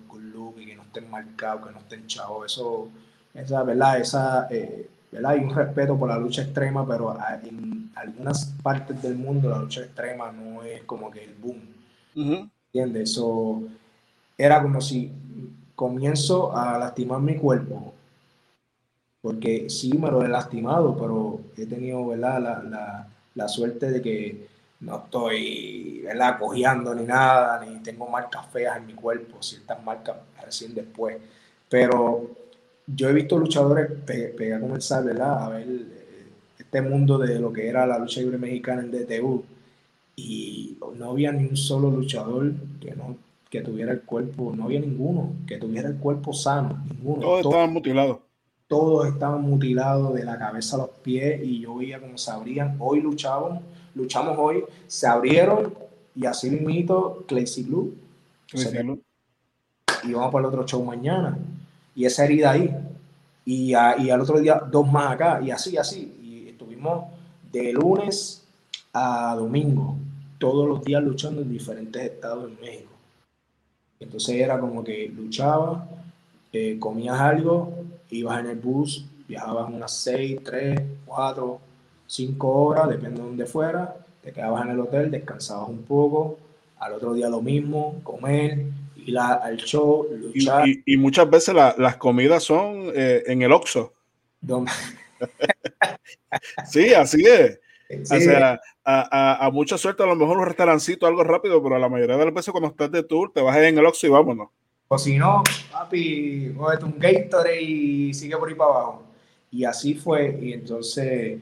y que no estén marcados, que no estén chavos. Eso, esa, ¿verdad? Esa, eh, ¿verdad? Hay un respeto por la lucha extrema, pero en algunas partes del mundo la lucha extrema no es como que el boom. ¿Entiendes? Eso era como si comienzo a lastimar mi cuerpo, porque sí me lo he lastimado, pero he tenido, ¿verdad? La, la, la suerte de que no estoy, ¿verdad? Cojeando ni nada, ni tengo marcas feas en mi cuerpo, ciertas marcas recién después. Pero yo he visto luchadores pegar el sable, ¿verdad? A ver eh, este mundo de lo que era la lucha libre mexicana en DTU. Y no había ni un solo luchador que no que tuviera el cuerpo, no había ninguno que tuviera el cuerpo sano, ninguno. Todos estaban mutilados. Todos estaban mutilados de la cabeza a los pies y yo veía cómo se abrían. Hoy luchaban, luchamos hoy, se abrieron y así limito Classy Blue. Y vamos para el otro show mañana. Y esa herida ahí. Y, y al otro día dos más acá. Y así, así. Y estuvimos de lunes a domingo, todos los días luchando en diferentes estados en México. Entonces era como que luchaba, eh, comías algo, ibas en el bus, viajabas unas 6, 3, 4, 5 horas, depende de dónde fuera, te quedabas en el hotel, descansabas un poco, al otro día lo mismo, comer, ir al show, luchar. Y, muchas veces las comidas son eh, en el Oxxo. sí, así es. O sea, a, a, mucha suerte, a lo mejor un restaurancito, algo rápido, pero a la mayoría de las veces cuando estás de tour, te vas en el Oxxo y vámonos. O si no, papi, cógete un Gatorade y sigue por ahí para abajo. Y así fue. Y entonces,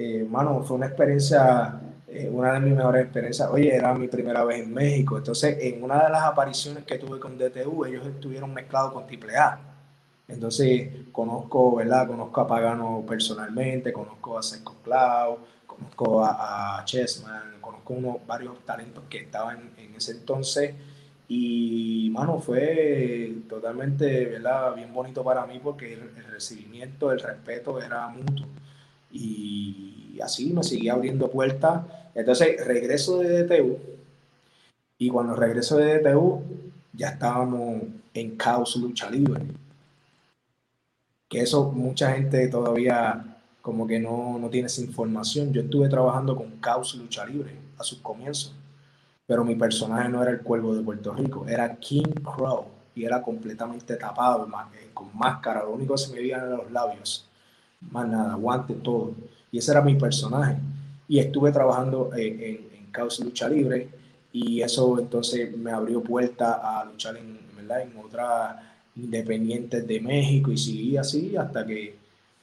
eh, mano, fue una experiencia, eh, una de mis mejores experiencias. Oye, era mi primera vez en México. Entonces, en una de las apariciones que tuve con DTU, ellos estuvieron mezclados con AAA. Entonces, conozco, ¿verdad? Conozco a Pagano personalmente, conozco a Seco Cloud, conozco a, Chessman, conozco unos, varios talentos que estaban en ese entonces y, mano, fue totalmente, ¿verdad? Bien bonito para mí porque el, recibimiento, el respeto era mutuo. Y así me seguía abriendo puertas. Entonces, regreso de DTU. Y cuando regreso de DTU, ya estábamos en caos lucha libre. Que eso mucha gente todavía como que no, no tienes información. Yo estuve trabajando con Caos Lucha Libre a sus comienzos, pero mi personaje no era el cuervo de Puerto Rico, era King Crow y era completamente tapado, con máscara, lo único que se me veía eran los labios, más nada, guante, todo. Y ese era mi personaje. Y estuve trabajando eh, en, en Caos Lucha Libre y eso entonces me abrió puerta a luchar en, ¿verdad? en otras independientes de México y seguí así hasta que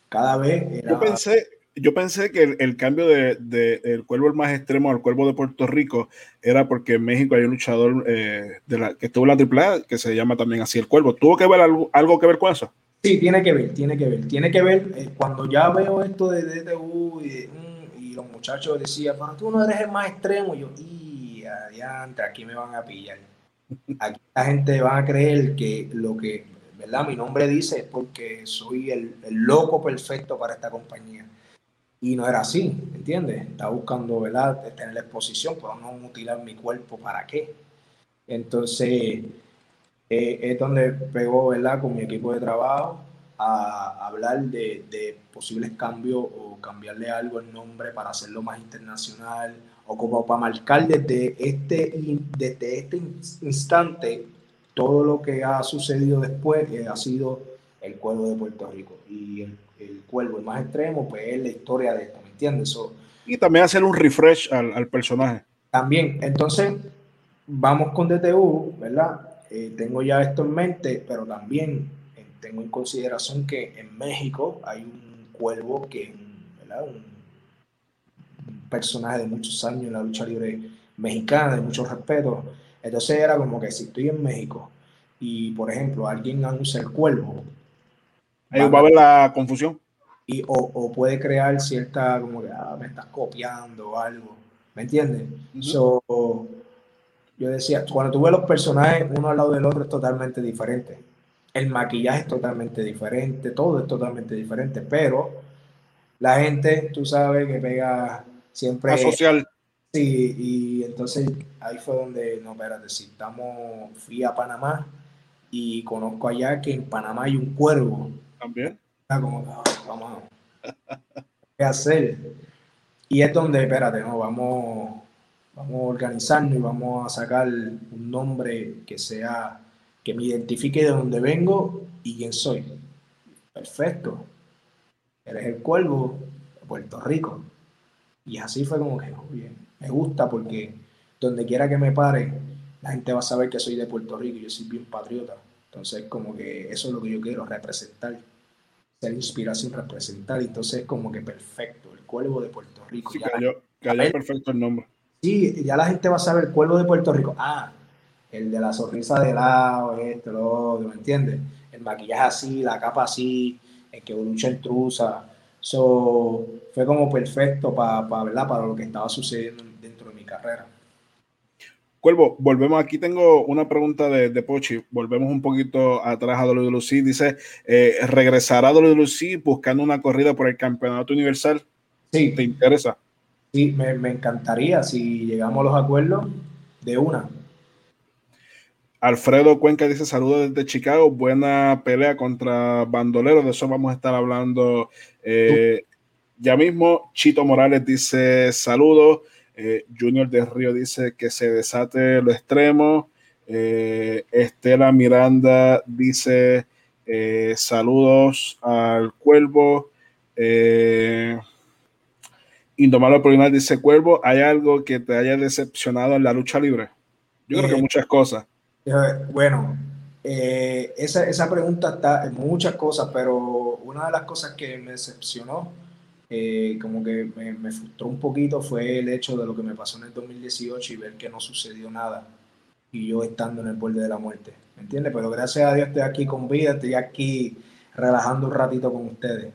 cada vez Yo pensé, yo pensé que el, cambio de, de, el cuervo más extremo al cuervo de Puerto Rico era porque en México hay un luchador eh, de la, que estuvo en la AAA que se llama también así el cuervo. ¿Tuvo que ver algo, algo que ver con eso? Sí, tiene que ver, tiene que ver. Tiene que ver, eh, cuando ya veo esto de DTU y, mm, y, los muchachos decían, pero tú no eres el más extremo, y yo, y adiante, aquí me van a pillar. Aquí la gente va a creer que lo que ¿verdad? Mi nombre dice porque soy el, loco perfecto para esta compañía. Y no era así, ¿entiendes? Estaba buscando, ¿verdad? Tener la exposición, pero no mutilar mi cuerpo, ¿para qué? Entonces, eh, es donde pegó, ¿verdad? Con mi equipo de trabajo a hablar de, posibles cambios o cambiarle algo el nombre para hacerlo más internacional o como para marcar desde este, desde este instante todo lo que ha sucedido después eh, ha sido el cuervo de Puerto Rico. Y el, el, cuervo, el más extremo, pues es la historia de esto, ¿me entiendes? y también hacer un refresh al, personaje. También, entonces, vamos con DTU, ¿verdad? Eh, tengo ya esto en mente, pero también eh, tengo en consideración que en México hay un cuervo que, ¿verdad? Un, un personaje de muchos años en la lucha libre mexicana, de mucho respeto entonces era como que si estoy en México y, por ejemplo, alguien anuncia el cuervo. Ahí va a haber la confusión. Y, o, puede crear cierta, como que ah, me estás copiando o algo. ¿Me entiendes? Yo decía, cuando tú ves los personajes uno al lado del otro es totalmente diferente. El maquillaje es totalmente diferente, todo es totalmente diferente, pero la gente, tú sabes que pega siempre. La social. Sí, y entonces ahí fue donde, no, espérate, si estamos, fui a Panamá y conozco allá que en Panamá hay un cuervo. También. Como, ah, vamos ¿qué hacer? Y es donde, espérate, no, vamos, vamos a organizarnos y vamos a sacar un nombre que sea, que me identifique de dónde vengo y quién soy. Perfecto. Eres el cuervo de Puerto Rico. Y así fue como que, bien me gusta porque donde quiera que me pare, la gente va a saber que soy de Puerto Rico y yo soy bien patriota. Entonces, como que eso es lo que yo quiero, representar, ser inspiración, representar. Entonces, como que perfecto, el cuervo de Puerto Rico. Sí, cayó, perfecto el nombre. Sí, ya la gente va a saber el cuervo de Puerto Rico. Ah, el de la sonrisa de lado, esto, lo otro, ¿me entiendes? El maquillaje así, la capa así, el que lucha intrusa. So, fue como perfecto para, para, para lo que estaba sucediendo dentro de mi carrera. Cuervo, volvemos aquí. Tengo una pregunta de, de Pochi. Volvemos un poquito atrás a WLC. Dice: eh, ¿regresará a WLC buscando una corrida por el campeonato universal? Sí. ¿Te interesa? Sí, me, encantaría si llegamos a los acuerdos de una. Alfredo Cuenca dice saludos desde Chicago, buena pelea contra Bandolero, de eso vamos a estar hablando eh, ya mismo. Chito Morales dice saludos, eh, Junior de Río dice que se desate lo extremo, eh, Estela Miranda dice saludos al Cuervo, Indomable Polinar dice Cuervo, ¿hay algo que te haya decepcionado en la lucha libre? Yo creo que muchas cosas. Bueno, eh, esa, esa, pregunta está en muchas cosas, pero una de las cosas que me decepcionó, eh, como que me, me, frustró un poquito, fue el hecho de lo que me pasó en el 2018 y ver que no sucedió nada y yo estando en el borde de la muerte, ¿me entiendes? Pero gracias a Dios estoy aquí con vida, estoy aquí relajando un ratito con ustedes.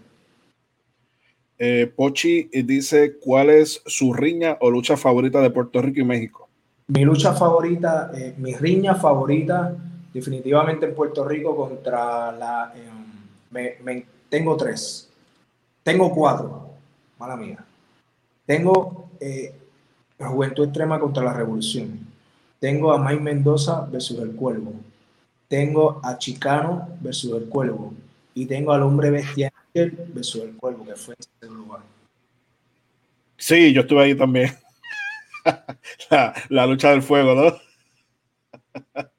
Eh, Pochi dice, ¿cuál es su riña o lucha favorita de Puerto Rico y México? Mi lucha favorita, eh, mi riña favorita, definitivamente en Puerto Rico contra la... Em, me, tengo tres. Tengo cuatro. Mala mía. Tengo eh, Juventud Extrema contra la Revolución. Tengo a May Mendoza versus el Cuervo. Tengo a Chicano versus el Cuervo. Y tengo al Hombre Bestial versus el Cuervo, que fue en ese lugar. Sí, yo estuve ahí también. [LAUGHS] la, lucha del fuego, ¿no? [LAUGHS]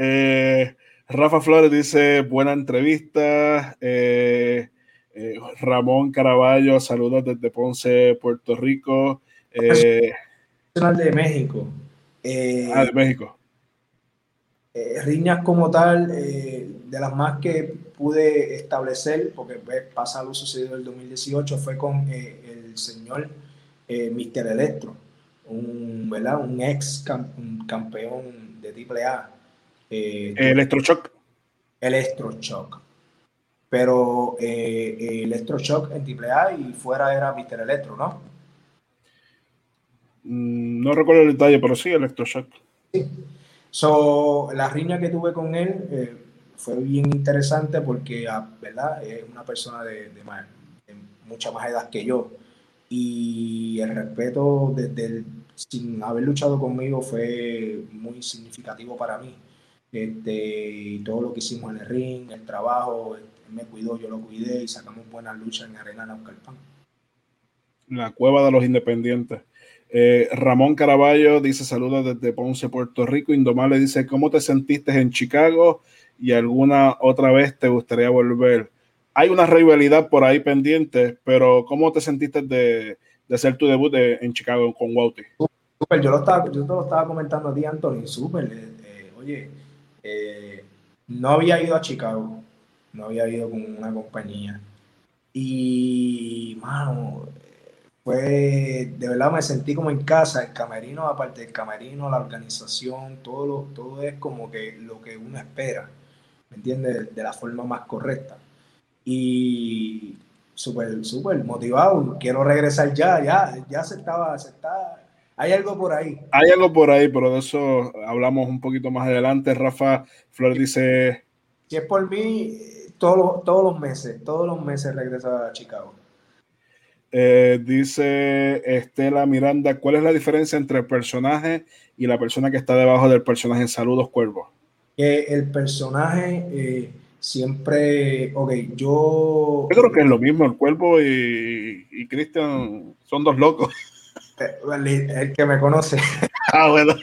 Eh, Rafa Flores dice, buena entrevista. Eh, eh, Ramón Caraballo, saludos desde Ponce, Puerto Rico. de México. ah, de México. riñas como tal, de las más que pude establecer, porque pasa lo sucedido en el 2018, fue con el señor eh, Mr. Electro, un, ¿verdad? un ex campeón de AAA. Eh, Electroshock. Electroshock. Pero eh, Electroshock en AAA y fuera era Mr. Electro, ¿no? Mm, no recuerdo el detalle, pero sí, Electroshock. Sí. So, la riña que tuve con él eh, fue bien interesante porque, ah, ¿verdad? Es una persona de, mucha más edad que yo y el respeto desde sin haber luchado conmigo fue muy significativo para mí. Este, todo lo que hicimos en el ring, el trabajo, él me cuidó, yo lo cuidé y sacamos buenas luchas en Arena Naucalpan. La cueva de los independientes. Eh, Ramón Caraballo dice saludos desde Ponce, Puerto Rico. Indomable dice, ¿cómo te sentiste en Chicago y alguna otra vez te gustaría volver? hay una rivalidad por ahí pendiente, pero ¿cómo te sentiste de, hacer tu debut en Chicago con Wauti? Super, yo, lo estaba, yo te lo estaba comentando a ti, Anthony, súper. Eh, eh, oye, no había ido a Chicago, no había ido con una compañía. Y, mano, fue, de verdad me sentí como en casa, el camerino, aparte del camerino, la organización, todo, lo, todo es como que lo que uno espera, ¿me entiendes? De la forma más correcta y súper, súper motivado. Quiero regresar ya, ya, ya se estaba, se hay algo por ahí. Hay algo por ahí, pero de eso hablamos un poquito más adelante. Rafa Flor dice... Si es por mí, todos, todos los meses, todos los meses regreso a Chicago. Eh, dice Estela Miranda, ¿cuál es la diferencia entre el personaje y la persona que está debajo del personaje? Saludos, Cuervo. el personaje... Eh, siempre, ok, yo... Yo creo que es lo mismo, el cuerpo y, y Cristian son dos locos. Eh, el, que me conoce. [LAUGHS] Ah, bueno.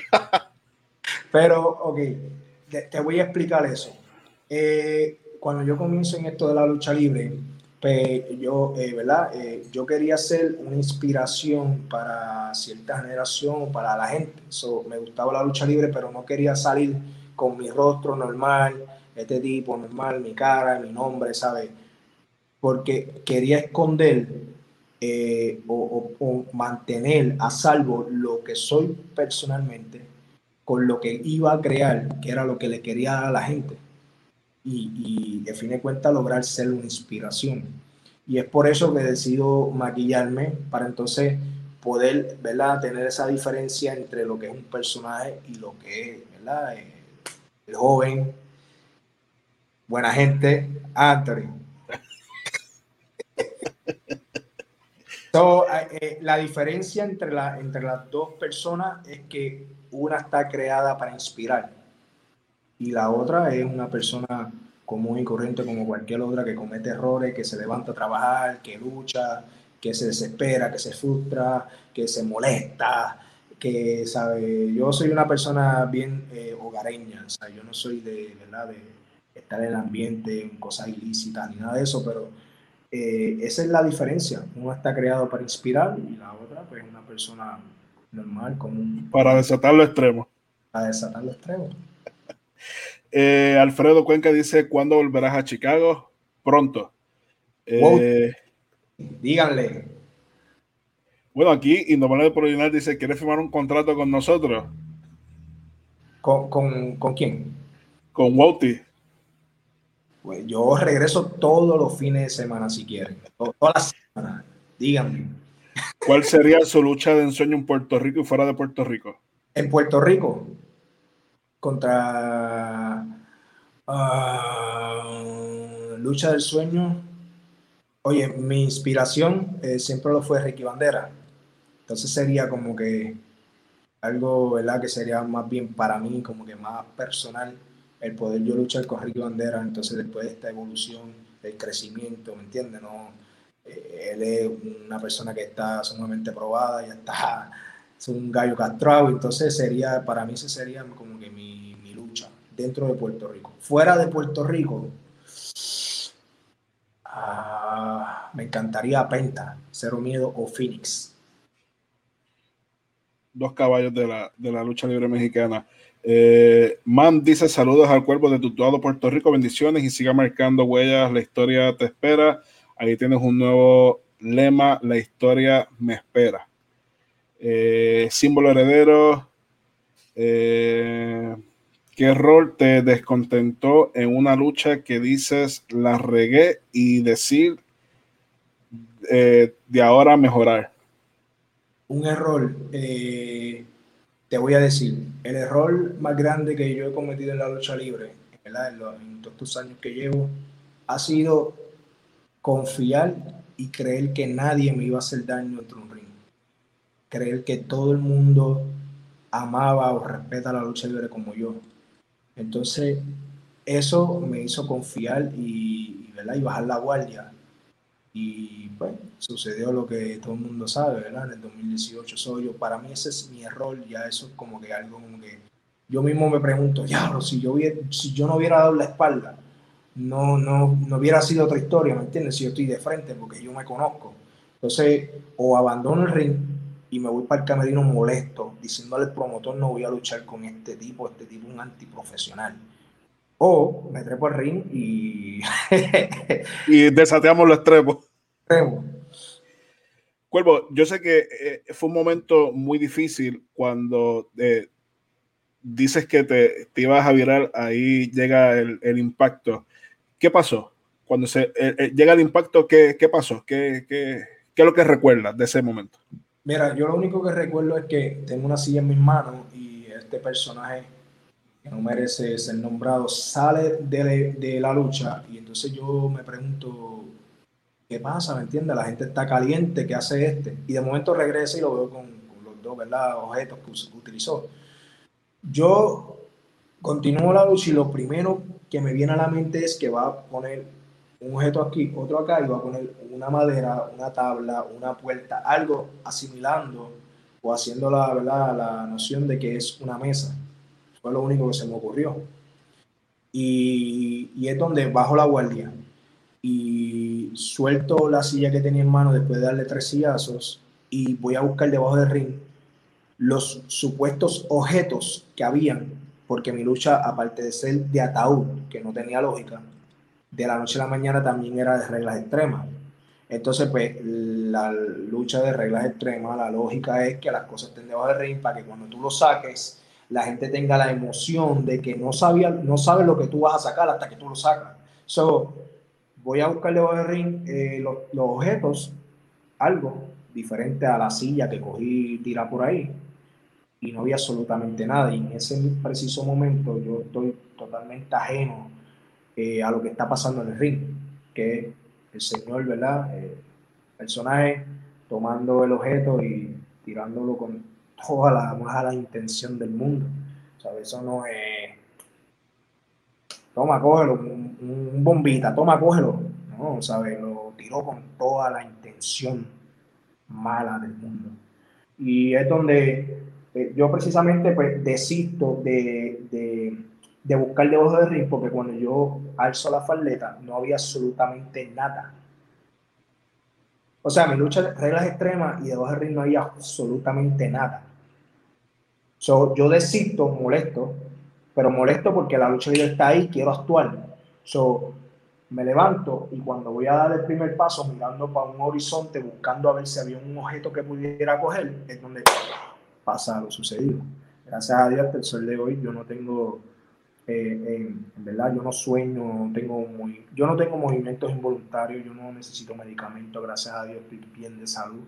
Pero, ok, te, voy a explicar eso. Cuando yo comienzo en esto de la lucha libre, pues yo, eh, ¿verdad? yo quería ser una inspiración para cierta generación, para la gente. Me gustaba la lucha libre, pero no quería salir con mi rostro normal, este tipo normal, mi cara, mi nombre, ¿sabes? Porque quería esconder eh, o, mantener a salvo lo que soy personalmente con lo que iba a crear, que era lo que le quería dar a la gente. Y, y de fin de cuentas lograr ser una inspiración. Y es por eso que decido maquillarme para entonces poder, ¿verdad? Tener esa diferencia entre lo que es un personaje y lo que es, ¿verdad? Eh, el joven, buena gente, Anthony. [LAUGHS] Eh, eh, la diferencia entre, la, entre las dos personas es que una está creada para inspirar y la otra es una persona común y corriente como cualquier otra que comete errores, que se levanta a trabajar, que lucha, que se desespera, que se frustra, que se molesta, que, ¿sabe? Yo soy una persona bien eh, hogareña, o sea, yo no soy de, ¿verdad? de estar en el ambiente, en cosas ilícitas, ni nada de eso, pero eh, esa es la diferencia. Uno está creado para inspirar y la otra, pues, una persona normal, común. Para desatar lo extremo. Para desatar lo extremo. Eh, Alfredo Cuenca dice, ¿cuándo volverás a Chicago? Pronto. Eh, Díganle. Bueno, aquí Indomable Original dice, ¿quieres firmar un contrato con nosotros? ¿Con, con, con quién? Con Wouty. Pues yo regreso todos los fines de semana si quieren. Todas las semanas. Díganme. ¿Cuál sería su lucha de ensueño en Puerto Rico y fuera de Puerto Rico? En Puerto Rico, contra ah, lucha del sueño. Oye, mi inspiración eh, siempre lo fue Ricky Bandera. Entonces sería como que algo, ¿verdad? Que sería más bien para mí, como que más personal, el poder yo luchar con Ricky Bandera. Entonces después de esta evolución, del crecimiento, ¿me entiendes? No, eh, él es una persona que está sumamente probada, ya está, es un gallo castrado. Entonces sería, para mí ese sería como que mi dentro de Puerto Rico. Fuera de Puerto Rico, ah, me encantaría Penta, Cero Miedo o Phoenix. Dos caballos de la, lucha libre mexicana. Eh, Man dice saludos al cuerpo de Tutuado Puerto Rico, bendiciones y siga marcando huellas, la historia te espera. Ahí tienes un nuevo lema, la historia me espera. Eh, símbolo heredero. Eh, ¿Qué rol te descontentó en una lucha que dices la regué y decir eh, de ahora mejorar? Un error, eh, te voy a decir, el error más grande que yo he cometido en la lucha libre, En, en todos años que llevo, ha sido confiar y creer que nadie me iba a hacer daño en un ring. Creer que todo el mundo amaba o respeta la lucha libre como yo. Entonces, eso me hizo confiar y, y bajar la guardia. Y pues sucedió lo que todo el mundo sabe, ¿verdad? En el 2018 soy yo. Para mí ese es mi error, ya eso es como que algo como que yo mismo me pregunto, ya, si yo, si yo no hubiera dado la espalda, no, no, no hubiera sido otra historia, ¿me entiendes? Si yo estoy de frente, porque yo me conozco. Entonces, o abandono el ring y me voy para el camerino molesto, diciéndole al promotor no voy a luchar con este tipo, este tipo es un antiprofesional. O me trepo al ring y... [LAUGHS] y desateamos los extremos. Cuervo, yo sé que eh, fue un momento muy difícil cuando eh, dices que te, te, ibas a virar, ahí llega el, impacto. ¿Qué pasó? Cuando se eh, llega el impacto, ¿qué, qué pasó? ¿Qué, qué, ¿Qué es lo que recuerdas de ese momento? Mira, yo lo único que recuerdo es que tengo una silla en mis manos y este personaje que no merece ser nombrado sale de, la lucha y entonces yo me pregunto, ¿qué pasa? ¿Me entiendes? La gente está caliente, ¿qué hace este? Y de momento regresa y lo veo con, los dos, ¿verdad? Objetos que utilizó. Yo continúo la lucha y lo primero que me viene a la mente es que va a poner un objeto aquí, otro acá, y va a poner una madera, una tabla, una puerta, algo asimilando o haciendo la, ¿verdad? la noción de que es una mesa. Fue lo único que se me ocurrió. Y, y es donde bajo la guardia y suelto la silla que tenía en mano después de darle tres sillazos y voy a buscar debajo del ring los supuestos objetos que habían porque mi lucha, aparte de ser de ataúd, que no tenía lógica, de la noche a la mañana también era de reglas extremas. Entonces, pues, la lucha de reglas extremas, la lógica es que las cosas estén debajo del ring para que cuando tú lo saques, la gente tenga la emoción de que no, sabía, no sabe lo que tú vas a sacar hasta que tú lo sacas. So, voy a buscar debajo del ring eh, los, objetos, algo diferente a la silla que cogí y tira por ahí y no había absolutamente nada. Y en ese preciso momento yo estoy totalmente ajeno eh, a lo que está pasando en el ring, que el señor, ¿verdad? Eh, personaje tomando el objeto y tirándolo con toda la mala intención del mundo. ¿Sabes? Eso no es. Toma, cógelo, un, bombita, toma, cógelo. No, ¿sabes? Lo tiró con toda la intención mala del mundo. Y es donde eh, yo precisamente pues desisto de, de, de buscar debajo del ring porque cuando yo alzo la faldeta no había absolutamente nada. O sea, mi lucha reglas extremas y debajo del ring no había absolutamente nada. So, yo desisto, molesto, pero molesto porque la lucha libre está ahí, quiero actuar. So, me levanto y cuando voy a dar el primer paso mirando para un horizonte buscando a ver si había un objeto que pudiera coger, es donde pasa lo sucedido. Gracias a Dios, hasta el sol de hoy yo no tengo, eh, en verdad, yo no sueño, tengo muy, yo no tengo movimientos involuntarios, yo no necesito medicamentos, gracias a Dios estoy bien de salud.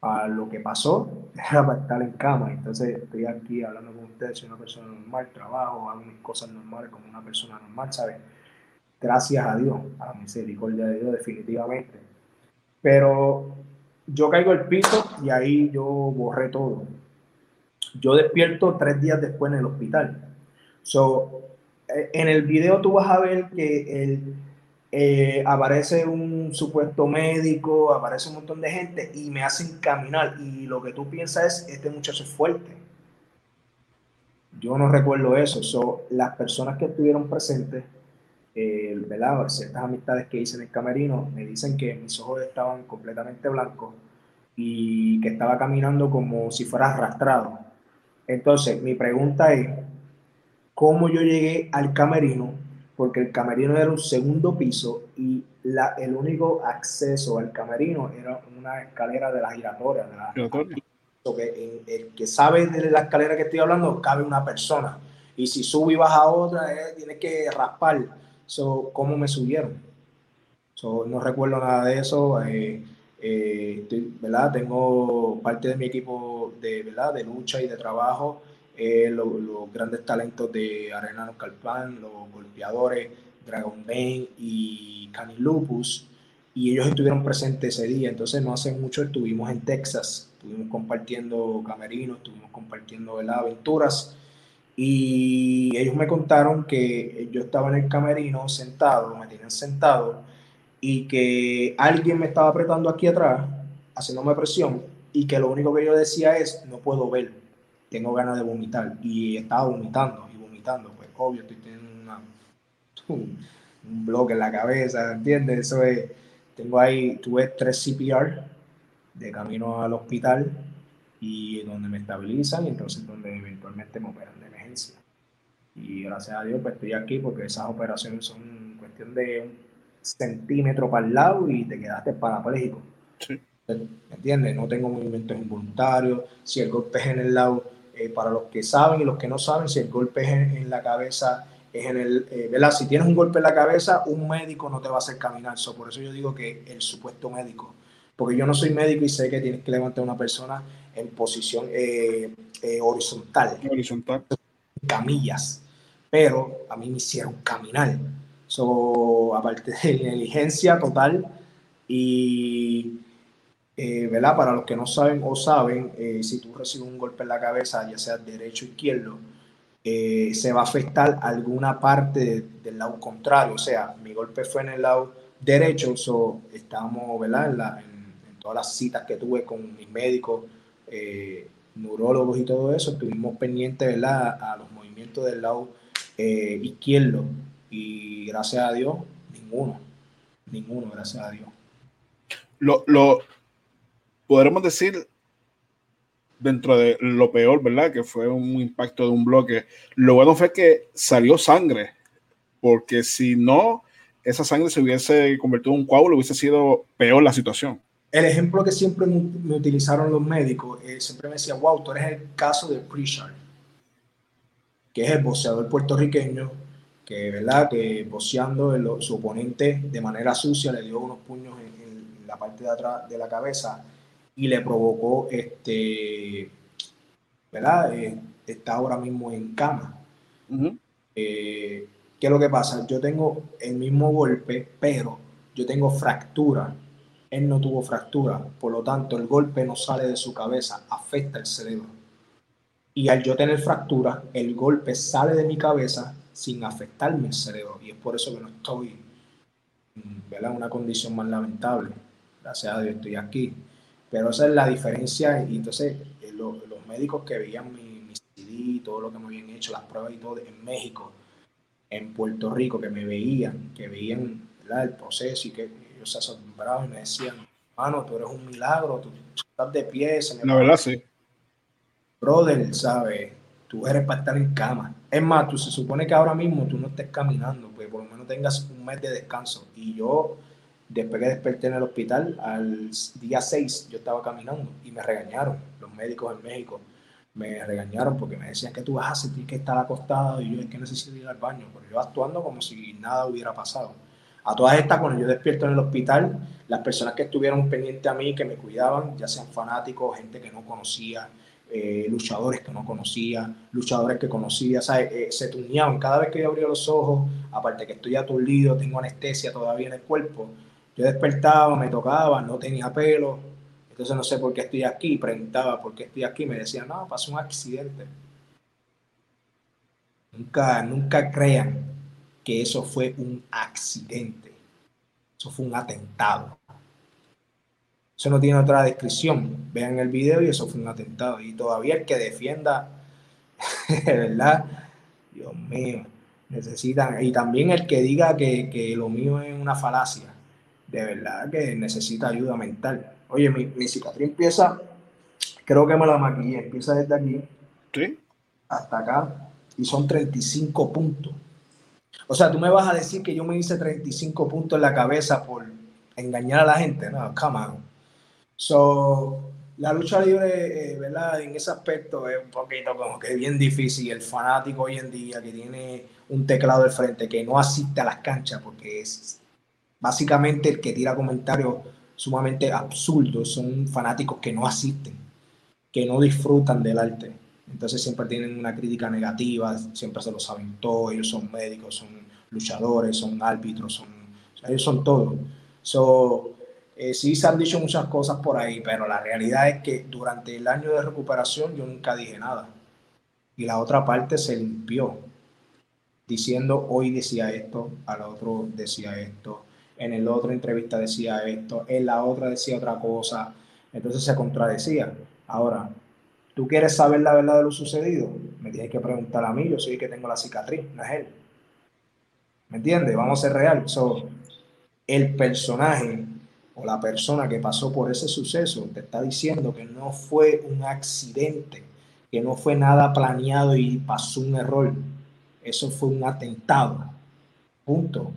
A lo que pasó [LAUGHS] era para estar en cama, entonces estoy aquí hablando con ustedes, soy una persona normal, trabajo, hago mis cosas normales como una persona normal, ¿sabes? Gracias a Dios, a la misericordia de Dios, definitivamente. Pero yo caigo al piso y ahí yo borré todo. Yo despierto tres días después en el hospital. So, eh, en el video tú vas a ver que eh, aparece un supuesto médico, aparece un montón de gente y me hacen caminar. Y lo que tú piensas es, este muchacho es fuerte. Yo no recuerdo eso. So, las personas que estuvieron presentes eh, ¿verdad? ciertas amistades que hice en el camerino me dicen que mis ojos estaban completamente blancos y que estaba caminando como si fuera arrastrado. Entonces, mi pregunta es, ¿cómo yo llegué al camerino? Porque el camerino era un segundo piso y la, el único acceso al camerino era una escalera de la giratoria. De la, que el que sabe de la escalera que estoy hablando, cabe una persona. Y si sube y baja otra, eh, tiene que raspar So, ¿Cómo me subieron? So, no recuerdo nada de eso. Eh, eh, ¿verdad? Tengo parte de mi equipo de, ¿verdad? de lucha y de trabajo, eh, los, grandes talentos de Arena Calpan, los golpeadores, Dragon Bane y Cani Lupus, y ellos estuvieron presentes ese día. Entonces, no hace mucho estuvimos en Texas, estuvimos compartiendo camerinos, estuvimos compartiendo ¿verdad? aventuras y ellos me contaron que yo estaba en el camerino sentado, me tenían sentado, y que alguien me estaba apretando aquí atrás, haciéndome presión, y que lo único que yo decía es, no puedo ver, tengo ganas de vomitar. Y estaba vomitando y vomitando, pues obvio, estoy teniendo [LAUGHS] un, bloque en la cabeza, ¿entiendes? Eso es, tengo ahí, tuve tres CPR de camino al hospital y donde me estabilizan y entonces donde eventualmente me operan de emergencia. Y gracias a Dios pues estoy aquí porque esas operaciones son cuestión de un centímetro para el lado y te quedaste parapléjico. Sí. ¿Me entiendes? No tengo movimientos involuntarios. Si el golpe es en el lado, eh, para los que saben y los que no saben, si el golpe es en, la cabeza, es en el, eh, ¿verdad? Si tienes un golpe en la cabeza, un médico no te va a hacer caminar. So, por eso yo digo que el supuesto médico, porque yo no soy médico y sé que tienes que levantar a una persona en posición eh, eh, horizontal. Horizontal. Camillas. Pero a mí me hicieron caminar. So, aparte de inteligencia total y, eh, ¿verdad? Para los que no saben o saben, si tú recibes un golpe en la cabeza, ya sea derecho o izquierdo, se va a afectar alguna parte del lado contrario. O sea, mi golpe fue en el lado derecho, so, estábamos, ¿verdad? En, en todas las citas que tuve con mis médicos, eh, neurólogos y todo eso, estuvimos pendientes ¿verdad? a los movimientos del lado eh, izquierdo y gracias a Dios, ninguno, ninguno, gracias a Dios. Lo, lo podremos decir dentro de lo peor, ¿verdad? Que fue un impacto de un bloque. Lo bueno fue que salió sangre, porque si no, esa sangre se hubiese convertido en un coágulo, hubiese sido peor la situación. El ejemplo que siempre me utilizaron los médicos, eh, siempre me decía, wow, tú eres el caso de Pritchard, que es el boxeador puertorriqueño, que, ¿verdad? que boxeando su oponente de manera sucia le dio unos puños en, la parte de atrás de la cabeza y le provocó, este, ¿verdad? Eh, está ahora mismo en cama. ¿Qué es lo que pasa? Yo tengo el mismo golpe, pero yo tengo fractura. Él no tuvo fractura, por lo tanto el golpe no sale de su cabeza, afecta el cerebro. Y al yo tener fractura, el golpe sale de mi cabeza sin afectarme el cerebro. Y es por eso que no estoy en una condición más lamentable. Gracias a Dios estoy aquí. Pero esa es la diferencia. Y entonces eh, los, médicos que veían mi, mi CD, todo lo que me habían hecho, las pruebas y todo en México, en Puerto Rico que me veían, que veían el proceso y que ellos se asombraban y me decían, mano, tú eres un milagro, tú, estás de pie. La verdad, sí. Brother, ¿sabes? Tú eres para estar en cama. Es más, tú se supone que ahora mismo tú no estés caminando, pues por lo menos tengas un mes de descanso. Y yo, después que desperté en el hospital, al día 6, yo estaba caminando y me regañaron. Los médicos en México me regañaron porque me decían que tú vas a sentir que estar acostado y yo es que necesito ir al baño, pero yo actuando como si nada hubiera pasado. A todas estas, cuando yo despierto en el hospital, las personas que estuvieron pendientes a mí, que me cuidaban, ya sean fanáticos, gente que no conocía, eh, luchadores que no conocía, luchadores que conocía, eh, se tuneaban. Cada vez que yo abría los ojos, aparte que estoy aturdido, tengo anestesia todavía en el cuerpo, yo despertaba, me tocaba, no tenía pelo, entonces no sé por qué estoy aquí, preguntaba por qué estoy aquí, me decían, no, pasó un accidente. Nunca, nunca crean que eso fue un accidente. Eso fue un atentado. Eso no tiene otra descripción. Vean el video y eso fue un atentado. Y todavía el que defienda, [LAUGHS] de verdad, Dios mío, necesitan. Y también el que diga que, que lo mío es una falacia, de verdad que necesita ayuda mental. Oye, mi, mi cicatriz empieza, creo que me la maquillé, empieza desde aquí hasta acá y son 35 puntos. O sea, tú me vas a decir que yo me hice 35 puntos en la cabeza por engañar a la gente. No, come on. So, la lucha libre, eh, ¿verdad? En ese aspecto es un poquito como que bien difícil. El fanático hoy en día que tiene un teclado al frente, que no asiste a las canchas, porque es básicamente el que tira comentarios sumamente absurdos, son fanáticos que no asisten, que no disfrutan del arte. Entonces siempre tienen una crítica negativa, siempre se lo saben ellos son médicos, son luchadores, son árbitros, son, ellos son todo. So, eh, sí se han dicho muchas cosas por ahí, pero la realidad es que durante el año de recuperación yo nunca dije nada. Y la otra parte se limpió, diciendo hoy decía esto, al otro decía esto, en el otro entrevista decía esto, en la otra decía otra cosa, entonces se contradecía. Ahora, ¿tú quieres saber la verdad de lo sucedido? Me tienes que preguntar a mí, yo soy el que tengo la cicatriz, no es él. ¿Me entiendes? Vamos a ser real. el personaje o la persona que pasó por ese suceso te está diciendo que no fue un accidente, que no fue nada planeado y pasó un error. Eso fue un atentado. Punto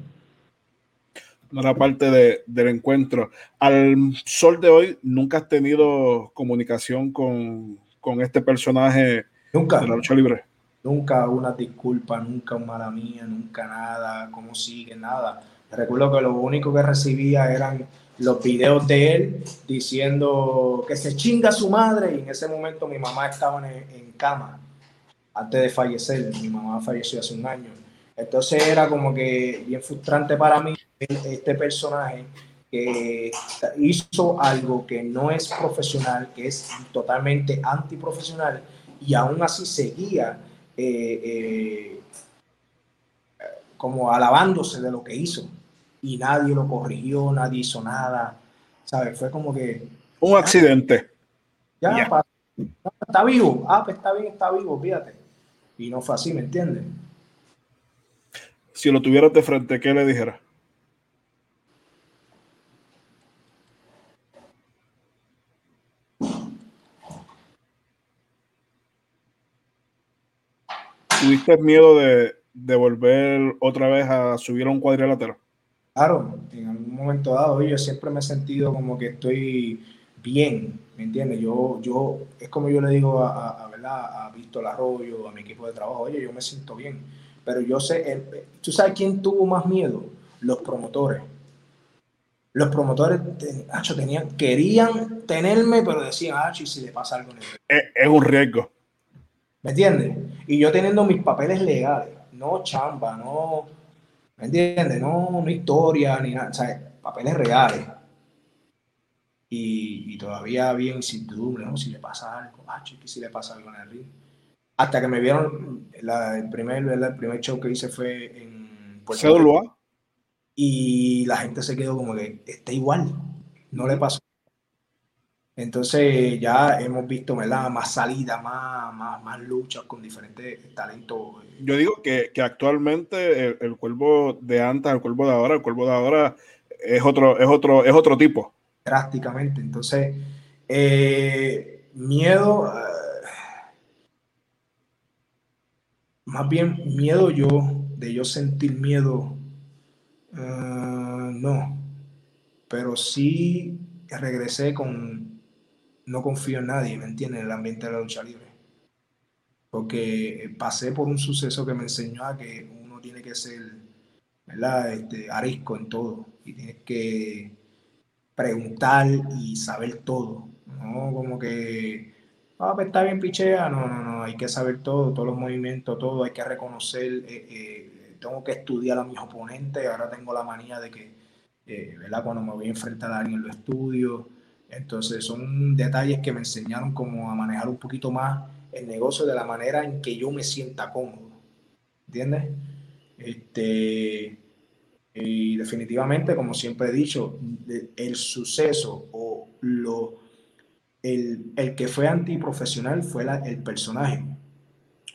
no era parte del encuentro. Al sol de hoy, ¿nunca has tenido comunicación con, este personaje nunca, de la lucha libre? Nunca una disculpa, nunca una mala mía, nunca nada, cómo sigue, nada. Recuerdo que lo único que recibía eran los videos de él diciendo que se chinga su madre y en ese momento mi mamá estaba en, en cama antes de fallecer. Mi mamá falleció hace un año. Entonces era como que bien frustrante para mí este personaje que hizo algo que no es profesional, que es totalmente antiprofesional, y aún así seguía eh, eh, como alabándose de lo que hizo. Y nadie lo corrigió, nadie hizo nada. ¿Sabes? Fue como que... Un accidente. Ya, está vivo. Ah, pues está bien, está vivo, fíjate. Y no fue así, ¿me entiendes? Si lo tuvieras de frente, ¿qué le dijera? ¿Tuviste miedo de, de volver otra vez a subir a un cuadrilátero? Claro, en algún momento dado, yo siempre me he sentido como que estoy bien, ¿me entiendes? Yo, yo, es como yo le digo a, a, ¿verdad? a Víctor Arroyo, a mi equipo de trabajo, oye, yo me siento bien, pero yo sé, ¿tú sabes quién tuvo más miedo? Los promotores. Los promotores, tenían, querían tenerme, pero decían, ah, si le pasa algo. Es, es un riesgo. ¿Me entiendes? Y yo teniendo mis papeles legales, no chamba, no ¿Me entiendes? No, no historia ni nada, o sea, papeles reales. Y, y todavía había incertidumbre, ¿no? Si le pasa algo, ah, chiqui, si le pasa algo en el ring. Hasta que me vieron, la, el, primer, el primer show que hice fue en Puerto Rico. Y la gente se quedó como que está igual, no le pasó. Entonces ya hemos visto ¿verdad? más salidas, más, más, más, luchas con diferentes talentos. Yo digo que, que actualmente el, el, cuervo de antes, el cuervo de ahora, el cuervo de ahora es otro, es otro, es otro tipo. Drásticamente. Entonces, eh, miedo, uh, más bien miedo yo, de yo sentir miedo, uh, no, pero sí regresé con no confío en nadie, ¿me entiendes? En el ambiente de la lucha libre. Porque pasé por un suceso que me enseñó a que uno tiene que ser, ¿verdad? Este, arisco en todo. Y tienes que preguntar y saber todo. No como que, ah, pues está bien pichea. No, no, no. Hay que saber todo, todos los movimientos, todo. Hay que reconocer. Eh, eh, tengo que estudiar a mis oponentes. Ahora tengo la manía de que, eh, ¿verdad? Cuando me voy a enfrentar a alguien lo estudio entonces son detalles que me enseñaron como a manejar un poquito más el negocio de la manera en que yo me sienta cómodo. ¿Entiendes? Este, y definitivamente, como siempre he dicho, el suceso o lo, el, el que fue antiprofesional fue el personaje,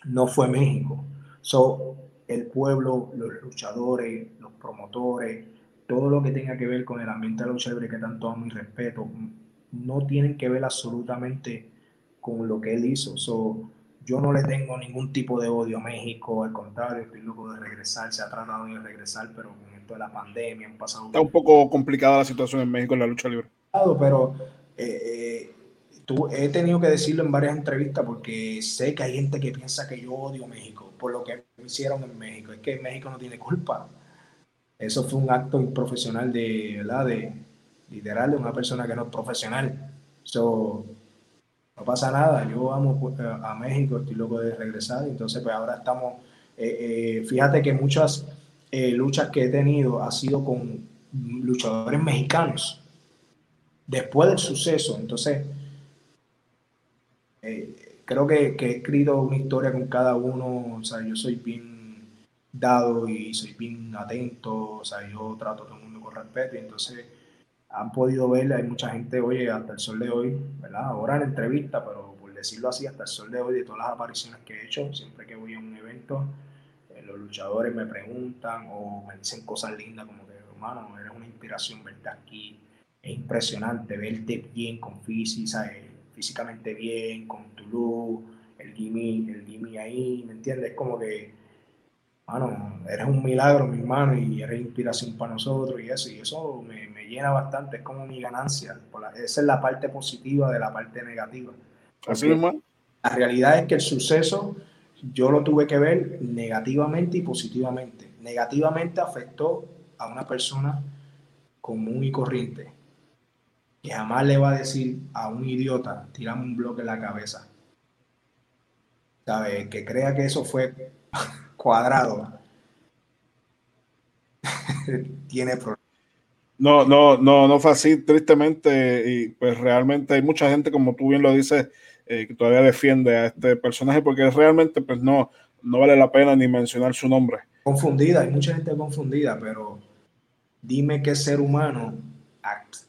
no fue México. So, el pueblo, los luchadores, los promotores, todo lo que tenga que ver con el ambiente de la lucha libre que tanto amo y respeto, no tienen que ver absolutamente con lo que él hizo. So, yo no le tengo ningún tipo de odio a México, al contrario, estoy loco de regresar, se ha tratado de regresar, pero con esto de la pandemia han pasado... Está un poco complicada la situación en México en la lucha libre. Pero eh, tú, he tenido que decirlo en varias entrevistas porque sé que hay gente que piensa que yo odio México por lo que hicieron en México. Es que México no tiene culpa. Eso fue un acto improfesional de, ¿verdad? de, literal de una persona que no es profesional. So, no pasa nada, yo amo pues, a México, estoy loco de regresar, entonces pues ahora estamos, eh, eh, fíjate que muchas eh, luchas que he tenido ha sido con luchadores mexicanos, después del suceso, entonces creo que, he escrito una historia con cada uno, o sea, yo soy bien dado y soy bien atento, o sea, yo trato todo el mundo con respeto entonces han podido ver, hay mucha gente, oye, hasta el sol de hoy, ¿verdad? Ahora en entrevista, pero por decirlo así, hasta el sol de hoy, de todas las apariciones que he hecho, siempre que voy a un evento, eh, los luchadores me preguntan o me dicen cosas lindas como que, hermano, eres una inspiración verte aquí. Es impresionante verte bien con física, físicamente bien, con tu luz, el gimme, el gimme ahí, ¿me entiendes? Es como que mano, eres un milagro, mi hermano, y eres inspiración para nosotros y eso, y eso me, me llena bastante, es como mi ganancia. esa es la parte positiva de la parte negativa. Así es, La realidad es que el suceso yo lo tuve que ver negativamente y positivamente. Negativamente afectó a una persona común y corriente, que jamás le va a decir a un idiota, tirame un bloque en la cabeza. ¿Sabes? Que crea que eso fue cuadrado [LAUGHS] tiene problemas. No, no, no, no fue así, tristemente, y pues realmente hay mucha gente, como tú bien lo dices, eh, que todavía defiende a este personaje porque realmente pues no, no vale la pena ni mencionar su nombre. Confundida, hay mucha gente confundida, pero dime qué ser humano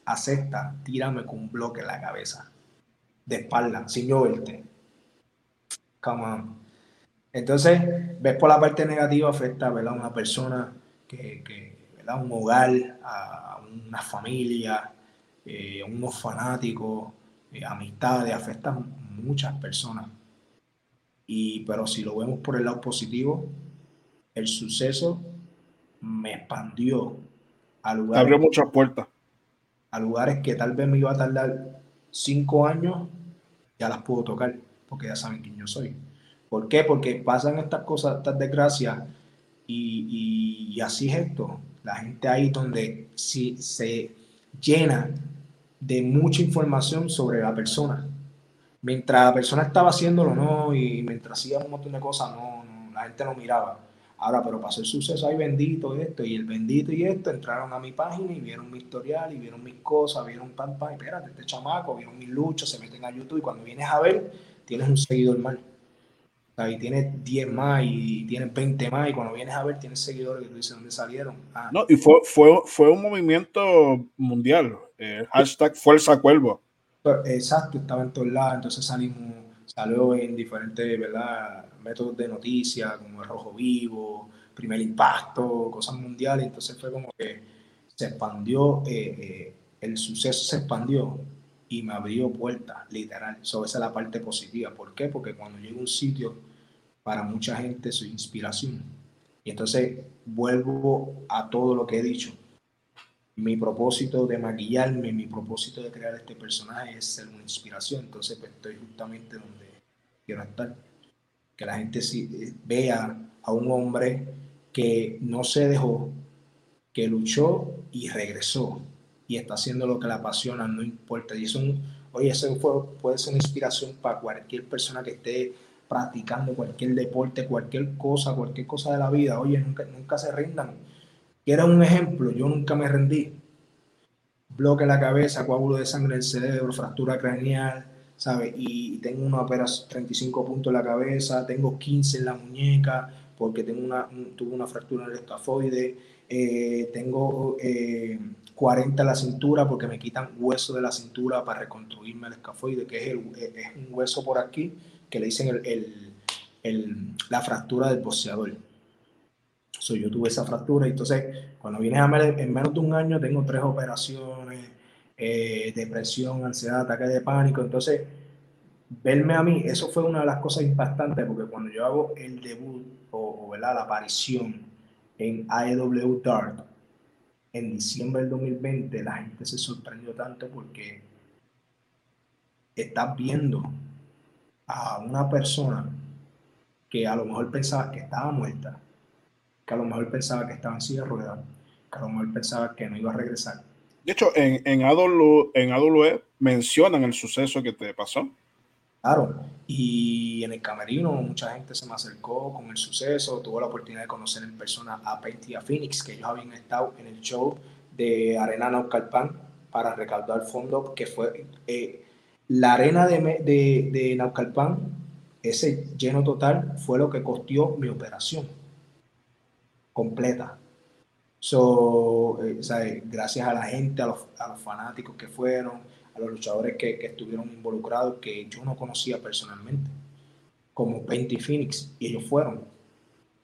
acepta, tírame con un bloque en la cabeza, de espalda, sin yo verte. Come on. Entonces, ves por la parte negativa, afecta a una persona, que, que ¿verdad? un hogar, a una familia, eh, unos fanáticos, eh, amistades, afecta a muchas personas. Y, pero si lo vemos por el lado positivo, el suceso me expandió a lugares. Abrió muchas puertas. A lugares que tal vez me iba a tardar cinco años, ya las puedo tocar, porque ya saben quién yo soy. ¿Por qué? Porque pasan estas cosas, estas desgracias, y, y, así es esto. La gente ahí donde se llena de mucha información sobre la persona. Mientras la persona estaba haciéndolo, no, y mientras hacía un montón de cosas, no, no la gente no miraba. Ahora, pero pasó el suceso, ay bendito esto, y el bendito y esto, entraron a mi página y vieron mi historial, y vieron mis cosas, vieron pan, pan, y espérate, este chamaco, vieron mis luchas, se meten a YouTube, y cuando vienes a ver, tienes un seguidor mal. Ahí tienes 10 más y tienes 20 más, y cuando vienes a ver, tienes seguidores que tú dices dónde salieron. Ah. no, y fue, fue, fue un movimiento mundial, eh, hashtag Fuerza Cuervo. Exacto, estaba en todos lados, entonces salimos, salió en diferentes, ¿verdad? métodos de noticia como el Rojo Vivo, Primer Impacto, cosas mundiales. Entonces fue como que se expandió, eh, eh, el suceso se expandió y me abrió puertas, literal. Eso esa es la parte positiva. ¿Por qué? Porque cuando llego a un sitio, para mucha gente soy inspiración. Y entonces vuelvo a todo lo que he dicho. Mi propósito de maquillarme, mi propósito de crear este personaje es ser una inspiración. Entonces pues, estoy justamente donde quiero estar que la gente eh, vea a un hombre que no se dejó, que luchó y regresó y está haciendo lo que le apasiona, no importa. Y eso, oye, eso puede ser una inspiración para cualquier persona que esté practicando cualquier deporte, cualquier cosa, cualquier cosa de la vida. Oye, nunca, nunca se rindan. Era un ejemplo, yo nunca me rendí. Bloque en la cabeza, coágulo de sangre en el cerebro, fractura craneal, ¿sabes? Y tengo una operación, 35 puntos en la cabeza, tengo 15 en la muñeca, porque tengo una, tuve una fractura en el escafoide, eh, tengo 40 eh, en la cintura porque me quitan hueso de la cintura para reconstruirme el escafoide, que es, es un hueso por aquí que le dicen el, el, la fractura del boxeador. So, yo tuve esa fractura y entonces cuando vienes a ver, en menos de un año tengo tres operaciones, eh, depresión, ansiedad, ataque de pánico. Entonces, verme a mí, eso fue una de las cosas impactantes, porque cuando yo hago el debut o, la aparición en AEW Dart en diciembre del 2020, la gente se sorprendió tanto porque estás viendo a una persona que a lo mejor pensaba que estaba muerta, que a lo mejor pensaba que estaba en silla de ruedas, que a lo mejor pensaba que no iba a regresar, de hecho, en, en, AW, en AWE mencionan el suceso que te pasó. Claro, y en el camerino mucha gente se me acercó con el suceso, tuvo la oportunidad de conocer en persona a Penty y a Phoenix, que ellos habían estado en el show de Arena Naucalpan para recaudar fondos, que fue eh, la arena de, de, Naucalpan, ese lleno total fue lo que costió mi operación completa. So, eh, gracias a la gente, a los, fanáticos que fueron, a los luchadores que, estuvieron involucrados, que yo no conocía personalmente, como Penty Phoenix, y ellos fueron.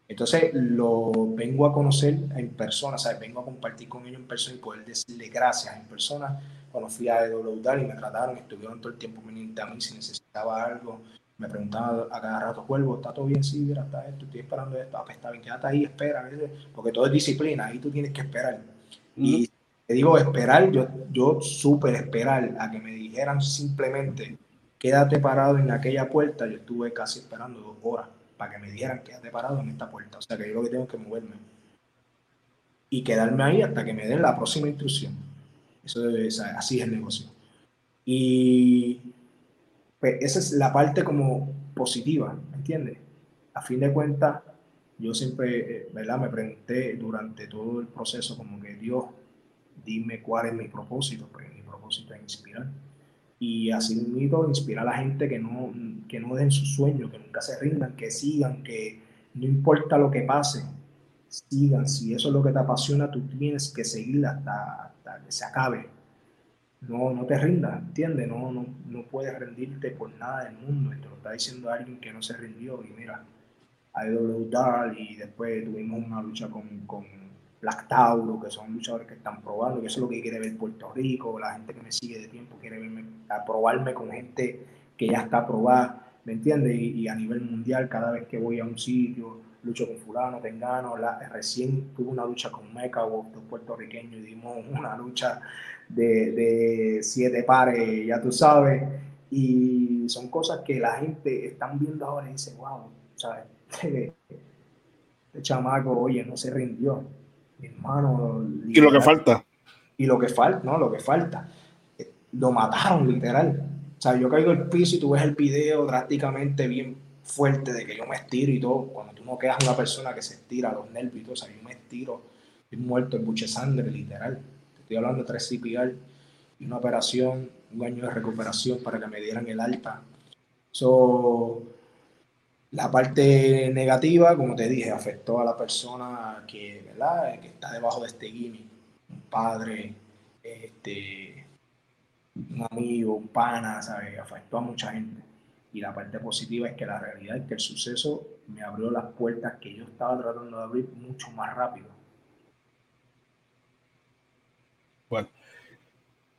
Entonces lo vengo a conocer en persona, ¿sabes? vengo a compartir con ellos en persona y poder decirle gracias en persona. Cuando fui a EWDAR y me trataron, estuvieron todo el tiempo pendiente a mí si necesitaba algo, me preguntaba a cada rato, Cuervo, ¿está todo bien? Sí, mira, está esto, estoy esperando esto, ah, pues está bien, quédate ahí, espera, porque todo es disciplina, ahí tú tienes que esperar. Y digo, esperar, yo, yo súper esperar a que me dijeran simplemente, quédate parado en aquella puerta, yo estuve casi esperando dos horas para que me dijeran, quédate parado en esta puerta, o sea que yo lo que tengo que moverme y quedarme ahí hasta que me den la próxima instrucción. Eso es, así es el negocio. Y pues esa es la parte como positiva, ¿me entiendes? A fin de cuentas, yo siempre, eh, ¿verdad? Me pregunté durante todo el proceso como que Dios, dime cuál es mi propósito, pues mi propósito es inspirar. Y así mismo inspirar a la gente que no, que no den sus sueños, que nunca se rindan, que sigan, que no importa lo que pase, sigan. Si eso es lo que te apasiona, tú tienes que seguir hasta, hasta que se acabe no, no te rindas, ¿entiendes? No, no, no puedes rendirte por nada del mundo. Esto lo está diciendo alguien que no se rindió. Y mira, IW Dahl y después tuvimos una lucha con, con Black Tauro, que son luchadores que están probando, que eso es lo que quiere ver Puerto Rico, la gente que me sigue de tiempo quiere verme, a probarme con gente que ya está probada. ¿me entiendes? Y, a nivel mundial, cada vez que voy a un sitio, lucho con fulano, tengano, recién tuve una lucha con Meca, dos puertorriqueños, y dimos [LAUGHS] una lucha de, siete pares, ya tú sabes, y son cosas que la gente están viendo ahora y dice, wow, ¿sabes? Este, [LAUGHS] este chamaco, oye, no se rindió, hermano. Y lo que falta. Y lo que falta, no, lo que falta. Lo mataron literal. O sea, yo caigo al piso y tú ves el video drásticamente bien fuerte de que yo me estiro y todo. Cuando tú no quedas una persona que se estira los nervios y todo, o sea, yo me estiro, estoy muerto, el buche sangre, literal. Estoy hablando de tres CPR y una operación, un año de recuperación para que me dieran el alta. So, la parte negativa, como te dije, afectó a la persona que, ¿verdad? que está debajo de este gimmick. Un padre, este, un amigo, un pana, ¿sabes? Afectó a mucha gente. Y la parte positiva es que la realidad es que el suceso me abrió las puertas que yo estaba tratando de abrir mucho más rápido. Bueno,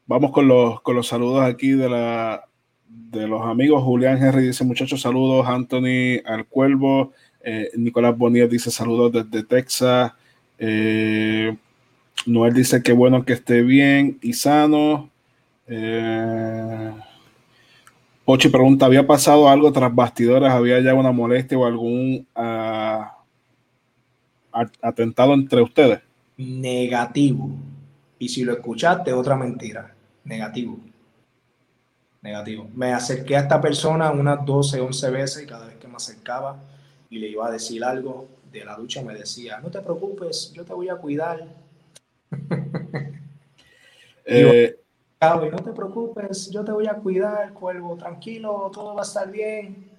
vamos con los, con los saludos aquí de la de los amigos, Julián Henry dice muchachos saludos, Anthony Al Cuervo, eh, Nicolás Bonilla dice saludos desde Texas, eh, Noel dice que bueno que esté bien y sano. Eh, pregunta, ¿había pasado algo tras bastidores? ¿Había ya una molestia o algún ah, atentado entre ustedes? Negativo. Y si lo escuchaste, otra mentira. Negativo negativo. Me acerqué a esta persona unas 12, 11 veces y cada vez que me acercaba y le iba a decir algo de la ducha me decía, no te preocupes, yo te voy a cuidar. [LAUGHS] eh, no te preocupes, yo te voy a cuidar, cuervo, tranquilo, todo va a estar bien.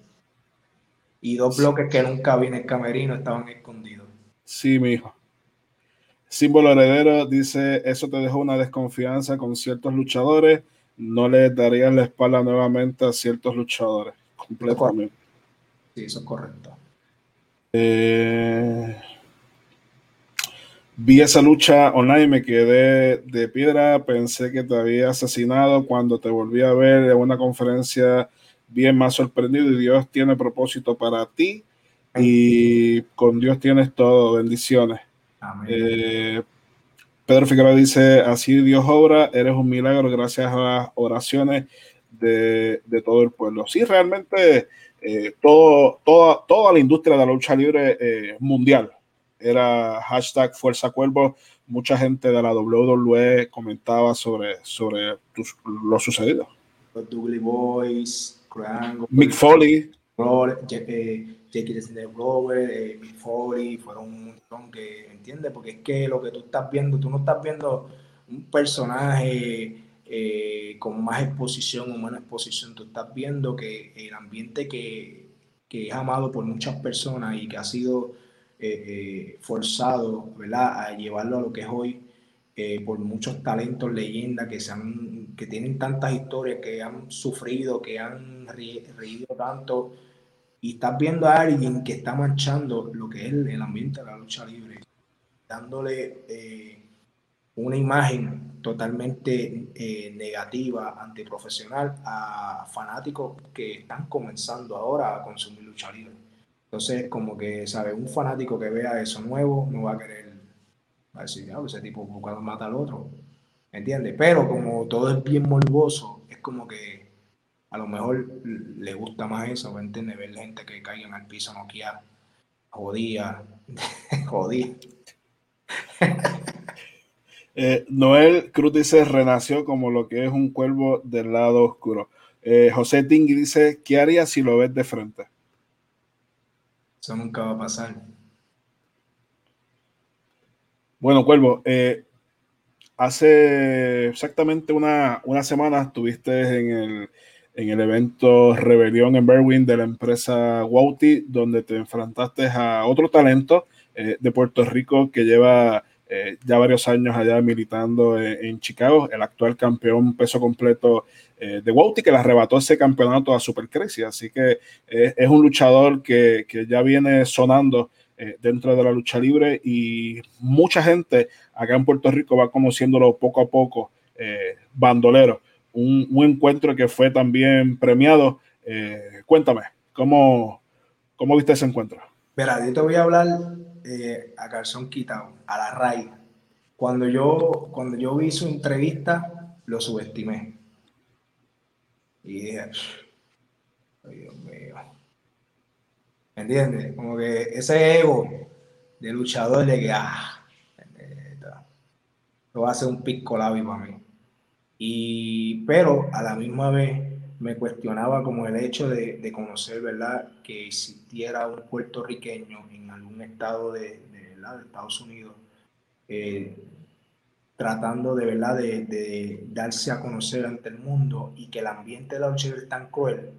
Y dos bloques que nunca vi en el camerino estaban escondidos. Sí, mi hijo. Símbolo heredero dice, eso te dejó una desconfianza con ciertos luchadores no le darían la espalda nuevamente a ciertos luchadores. Completamente. Sí, eso es correcto. Eh, vi esa lucha online, me quedé de piedra, pensé que te había asesinado cuando te volví a ver en una conferencia bien más sorprendido y Dios tiene propósito para ti y con Dios tienes todo, bendiciones. Amén. Eh, Pedro Figueroa dice, así Dios obra, eres un milagro gracias a las oraciones de, todo el pueblo. Sí, realmente eh, todo, toda, toda la industria de la lucha libre eh, mundial era hashtag Fuerza Cuervo. Mucha gente de la WWE comentaba sobre, sobre lo sucedido. Los Boys, Mick Foley. Jackie Snake Robert, eh, Foley, fueron un montón que, ¿entiendes? Porque es que lo que tú estás viendo, tú no estás viendo un personaje eh, con más exposición o menos exposición, tú estás viendo que el ambiente que, que es amado por muchas personas y que ha sido eh, eh, forzado, ¿verdad? A llevarlo a lo que es hoy, por muchos talentos, leyendas que, que tienen tantas historias, que han sufrido, que han reído tanto, y estás viendo a alguien que está manchando lo que es el, ambiente de la lucha libre, dándole eh, una imagen totalmente eh, negativa, antiprofesional a fanáticos que están comenzando ahora a consumir lucha libre. Entonces, como que, ¿sabes? Un fanático que vea eso nuevo no va a querer, va a decir, ah, ese tipo cuando mata al otro, ¿entiendes? Pero como todo es bien morboso, es como que a lo mejor le gusta más eso, ¿me entiendes? Ver gente que caiga en el piso noquear, jodía, jodía. Eh, Noel Cruz dice, renació como lo que es un cuervo del lado oscuro. Eh, José Tingui dice, ¿qué haría si lo ves de frente? Eso nunca va a pasar. Bueno, Cuervo, eh, hace exactamente una, una semana estuviste en el en el evento Rebelión en Berwin de la empresa Wauti, donde te enfrentaste a otro talento eh, de Puerto Rico que lleva eh, ya varios años allá militando en, Chicago, el actual campeón peso completo eh, de Wauti, que le arrebató ese campeonato a Super Crazy. Así que es un luchador que, que ya viene sonando dentro de la lucha libre y mucha gente acá en Puerto Rico va conociéndolo poco a poco, bandolero un, encuentro que fue también premiado. Eh, cuéntame, ¿Cómo, cómo viste ese encuentro? Verá, yo te voy a hablar eh, a calzón quitado, a la raíz. Cuando yo, cuando yo vi su entrevista, lo subestimé. Y dije, Dios mío. ¿Me entiendes? Como que ese ego de luchador de que, ah, lo hacer un pisco para mí. Y, pero a la misma vez me cuestionaba como el hecho de, conocer, ¿verdad?, que existiera un puertorriqueño en algún estado de, de, Estados Unidos eh, tratando de, ¿verdad?, de, darse a conocer ante el mundo y que el ambiente de la lucha es tan cruel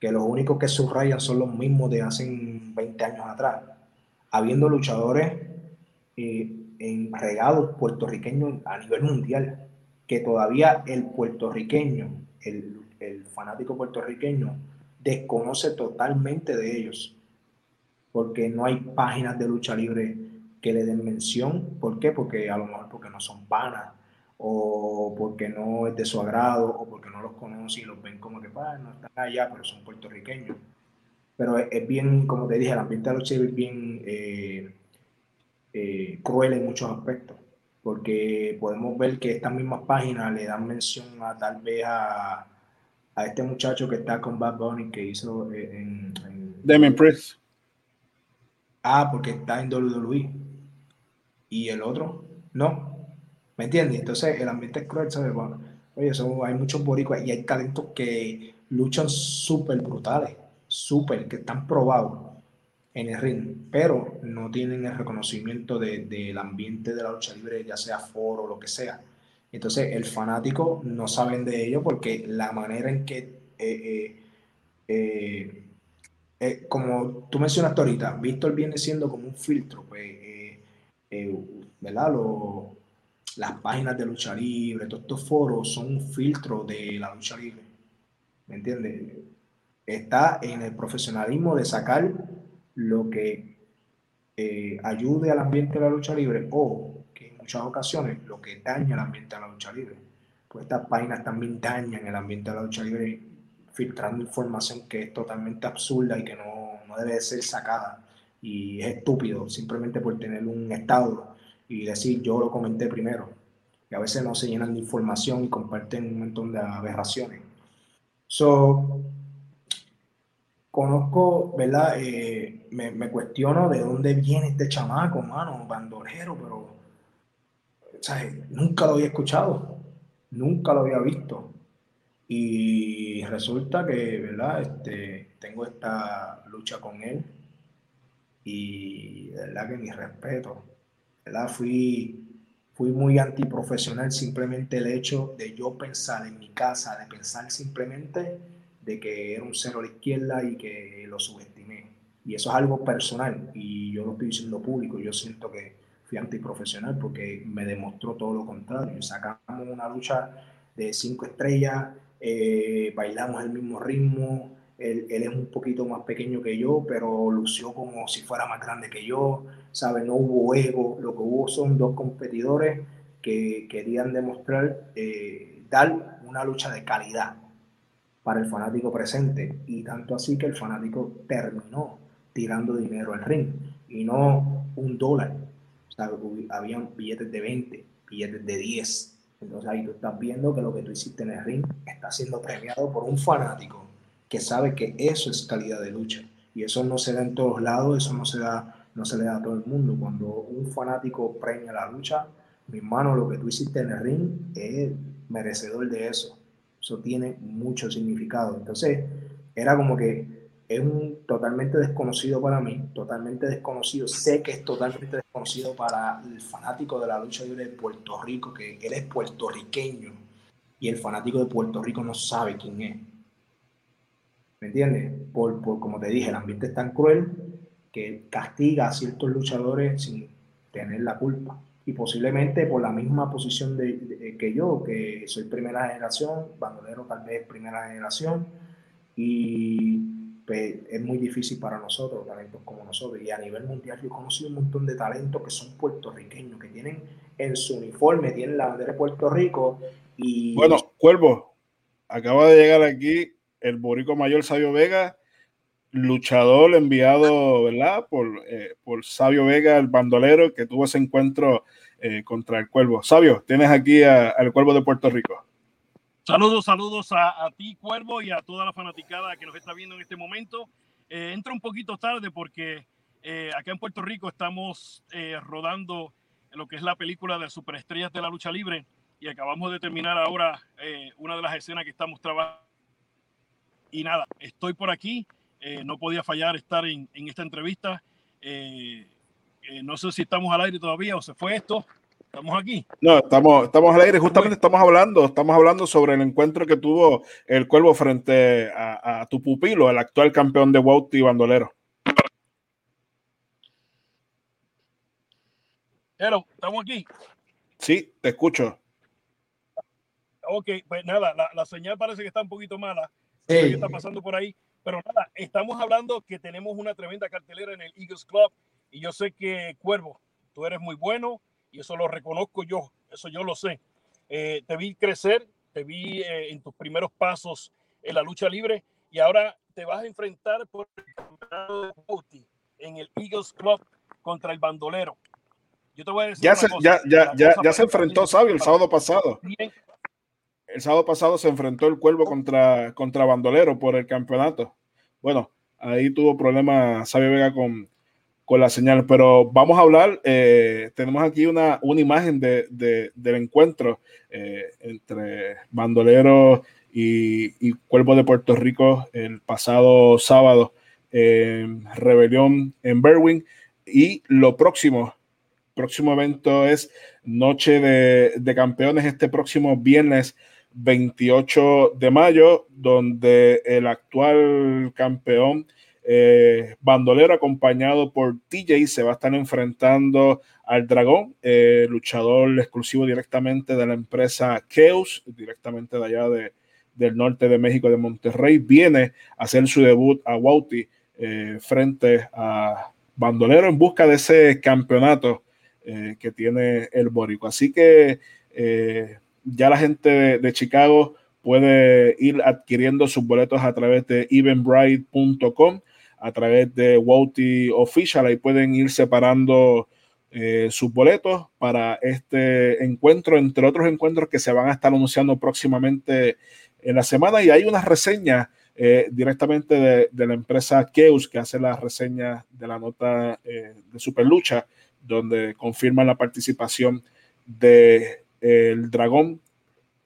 que los únicos que subrayan son los mismos de hace 20 años atrás, habiendo luchadores eh, regados puertorriqueños a nivel mundial, que todavía el puertorriqueño, el el fanático puertorriqueño desconoce totalmente de ellos, porque no hay páginas de lucha libre que le den mención. ¿Por qué? Porque a lo mejor porque no son panas, o porque no es de su agrado, o porque no los conoce y los ven como que pues, no están allá, pero son puertorriqueños. Pero es, bien, como te dije, el ambiente de libre es bien eh, eh, cruel en muchos aspectos porque podemos ver que estas mismas páginas le dan mención a tal vez a, a este muchacho que está con Bad Bunny que hizo eh, en, en Priest. Ah, porque está en WWE. Y el otro, no. ¿Me entiendes? Entonces el ambiente es cruel, ¿sabes? oye, hay muchos boricuas y hay talentos que luchan súper brutales, súper, que están probados en el ring, pero no tienen el reconocimiento del ambiente de la lucha libre, ya sea foro o lo que sea. Entonces, el fanático no saben de ello porque la manera en que, eh, eh, eh, como tú mencionaste ahorita, Víctor viene siendo como un filtro, pues, ¿verdad? las páginas de lucha libre, todos estos foros son un filtro de la lucha libre. ¿Me entiendes? Está en el profesionalismo de sacar lo que ayude al ambiente de la lucha libre o muchas ocasiones lo que daña el ambiente de la lucha libre. Pues estas páginas también dañan el ambiente de la lucha libre filtrando información que es totalmente absurda y que no, no debe ser sacada. Y es estúpido simplemente por tener un estado y decir yo lo comenté primero. Y a veces no se llenan de información y comparten un montón de aberraciones. So, conozco, ¿verdad? Eh, me, me, cuestiono de dónde viene este chamaco, mano, bandolero, pero Nunca lo había escuchado, nunca lo había visto. Y resulta que, ¿verdad? Este, tengo esta lucha con él y de verdad que mi respeto, ¿verdad? Fui, fui muy antiprofesional simplemente el hecho de yo pensar en mi casa, de pensar simplemente de que era un cero a la izquierda y que lo subestimé. Y eso es algo personal y yo lo estoy diciendo público. Yo siento que antiprofesional porque me demostró todo lo contrario. Sacamos una lucha de cinco estrellas, eh, bailamos el mismo ritmo, él, es un poquito más pequeño que yo, pero lució como si fuera más grande que yo, ¿sabe? No hubo ego, lo que hubo son dos competidores que querían demostrar, eh, dar una lucha de calidad para el fanático presente, y tanto así que el fanático terminó tirando dinero al ring, y no un dólar, habían billetes de 20, billetes de 10. Entonces ahí tú estás viendo que lo que tú hiciste en el ring está siendo premiado por un fanático que sabe que eso es calidad de lucha. Y eso no se da en todos lados, eso no se da, no se le da a todo el mundo. Cuando un fanático premia la lucha, mi hermano, lo que tú hiciste en el ring es merecedor de eso. Eso tiene mucho significado. Entonces, era como que es un totalmente desconocido para mí, totalmente desconocido. Sé que es totalmente desconocido para el fanático de la lucha libre de Puerto Rico, que él es puertorriqueño y el fanático de Puerto Rico no sabe quién es. ¿Me entiendes? Por, como te dije, el ambiente es tan cruel que castiga a ciertos luchadores sin tener la culpa. Y posiblemente por la misma posición de, que yo, que soy primera generación, bandolero tal vez primera generación, y pues, es muy difícil para nosotros, talentos como nosotros. Y a nivel mundial yo he un montón de talentos que son puertorriqueños, que tienen en su uniforme, tienen la bandera de Puerto Rico. Y... Bueno, Cuervo, acaba de llegar aquí el borico mayor Sabio Vega. Luchador enviado, ¿verdad? Por, eh, por Sabio Vega, el bandolero, que tuvo ese encuentro eh, contra el Cuervo. Sabio, tienes aquí al Cuervo de Puerto Rico. Saludos, saludos a, ti, Cuervo, y a toda la fanaticada que nos está viendo en este momento. Eh, entro un poquito tarde porque acá en Puerto Rico estamos rodando lo que es la película de Superestrellas de la Lucha Libre y acabamos de terminar ahora una de las escenas que estamos trabajando. Y nada, estoy por aquí eh, no podía fallar estar en, esta entrevista. Eh, eh, no sé si estamos al aire todavía o se fue esto. Estamos aquí. No, estamos, estamos al aire. Justamente estamos hablando, estamos hablando sobre el encuentro que tuvo el Cuervo frente a, tu pupilo, el actual campeón de y bandolero. Hello, ¿estamos aquí? Sí, te escucho. Ok, pues nada, la, señal parece que está un poquito mala. ¿Qué está pasando por ahí? Pero nada, estamos hablando que tenemos una tremenda cartelera en el Eagles Club y yo sé que Cuervo, tú eres muy bueno y eso lo reconozco yo, eso yo lo sé. Eh, te vi crecer, te vi eh, en tus primeros pasos en la lucha libre y ahora te vas a enfrentar por el campeonato de Bauti en el Eagles Club contra el bandolero. Yo te voy a decir. Ya, se, ya, ya, ya, ya se enfrentó, Sabio, el sábado pasado. El sábado pasado se enfrentó el Cuervo contra, contra Bandolero por el campeonato. Bueno, ahí tuvo problemas Sabio Vega con, con la señal, pero vamos a hablar. Eh, tenemos aquí una, una imagen de, del encuentro eh, entre Bandolero y, y, Cuervo de Puerto Rico el pasado sábado en Rebelión en Berwin. Y lo próximo, próximo evento es Noche de, de Campeones este próximo viernes 28 de mayo, donde el actual campeón eh, bandolero acompañado por TJ se va a estar enfrentando al dragón, eh, luchador exclusivo directamente de la empresa Keus, directamente de allá de, del norte de México, de Monterrey, viene a hacer su debut a Wauti eh, frente a bandolero en busca de ese campeonato que tiene el Borico. Así que ya la gente de, Chicago puede ir adquiriendo sus boletos a través de evenbrite.com, a través de Wouty Official, ahí pueden ir separando eh, sus boletos para este encuentro, entre otros encuentros que se van a estar anunciando próximamente en la semana. Y hay una reseña eh, directamente de, la empresa Keus que hace la reseña de la nota eh, de Superlucha, donde confirman la participación de el dragón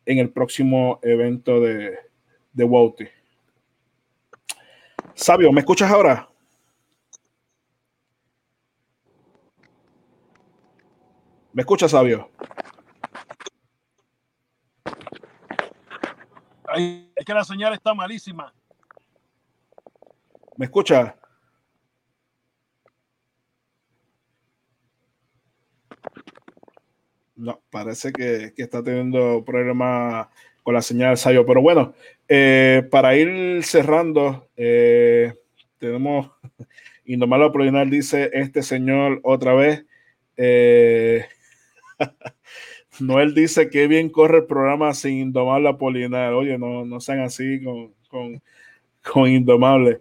en el próximo evento de, de Sabio, ¿me escuchas ahora? ¿Me escuchas, Sabio? es que la señal está malísima. ¿Me escucha? No, parece que, está teniendo problemas con la señal Sayo. Pero bueno, eh, para ir cerrando, eh, tenemos [LAUGHS] Indomable Apolinar dice este señor otra vez. Eh, [LAUGHS] Noel dice que bien corre el programa sin Indomable Apolinar. Oye, no, no sean así con, con, con Indomable.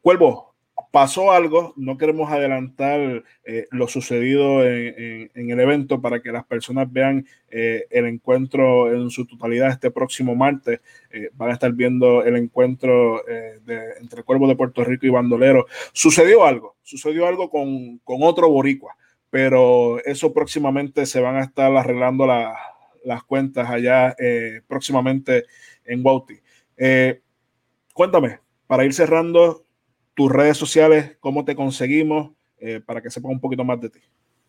Cuervo, pasó algo, no queremos adelantar eh, lo sucedido en, el evento para que las personas vean eh, el encuentro en su totalidad este próximo martes. Eh, van a estar viendo el encuentro entre el Cuervo de Puerto Rico y Bandolero. Sucedió algo, sucedió algo con, otro boricua, pero eso próximamente se van a estar arreglando las cuentas allá próximamente en Wauti. cuéntame, para ir cerrando, tus redes sociales, cómo te conseguimos, eh, para que sepan un poquito más de ti.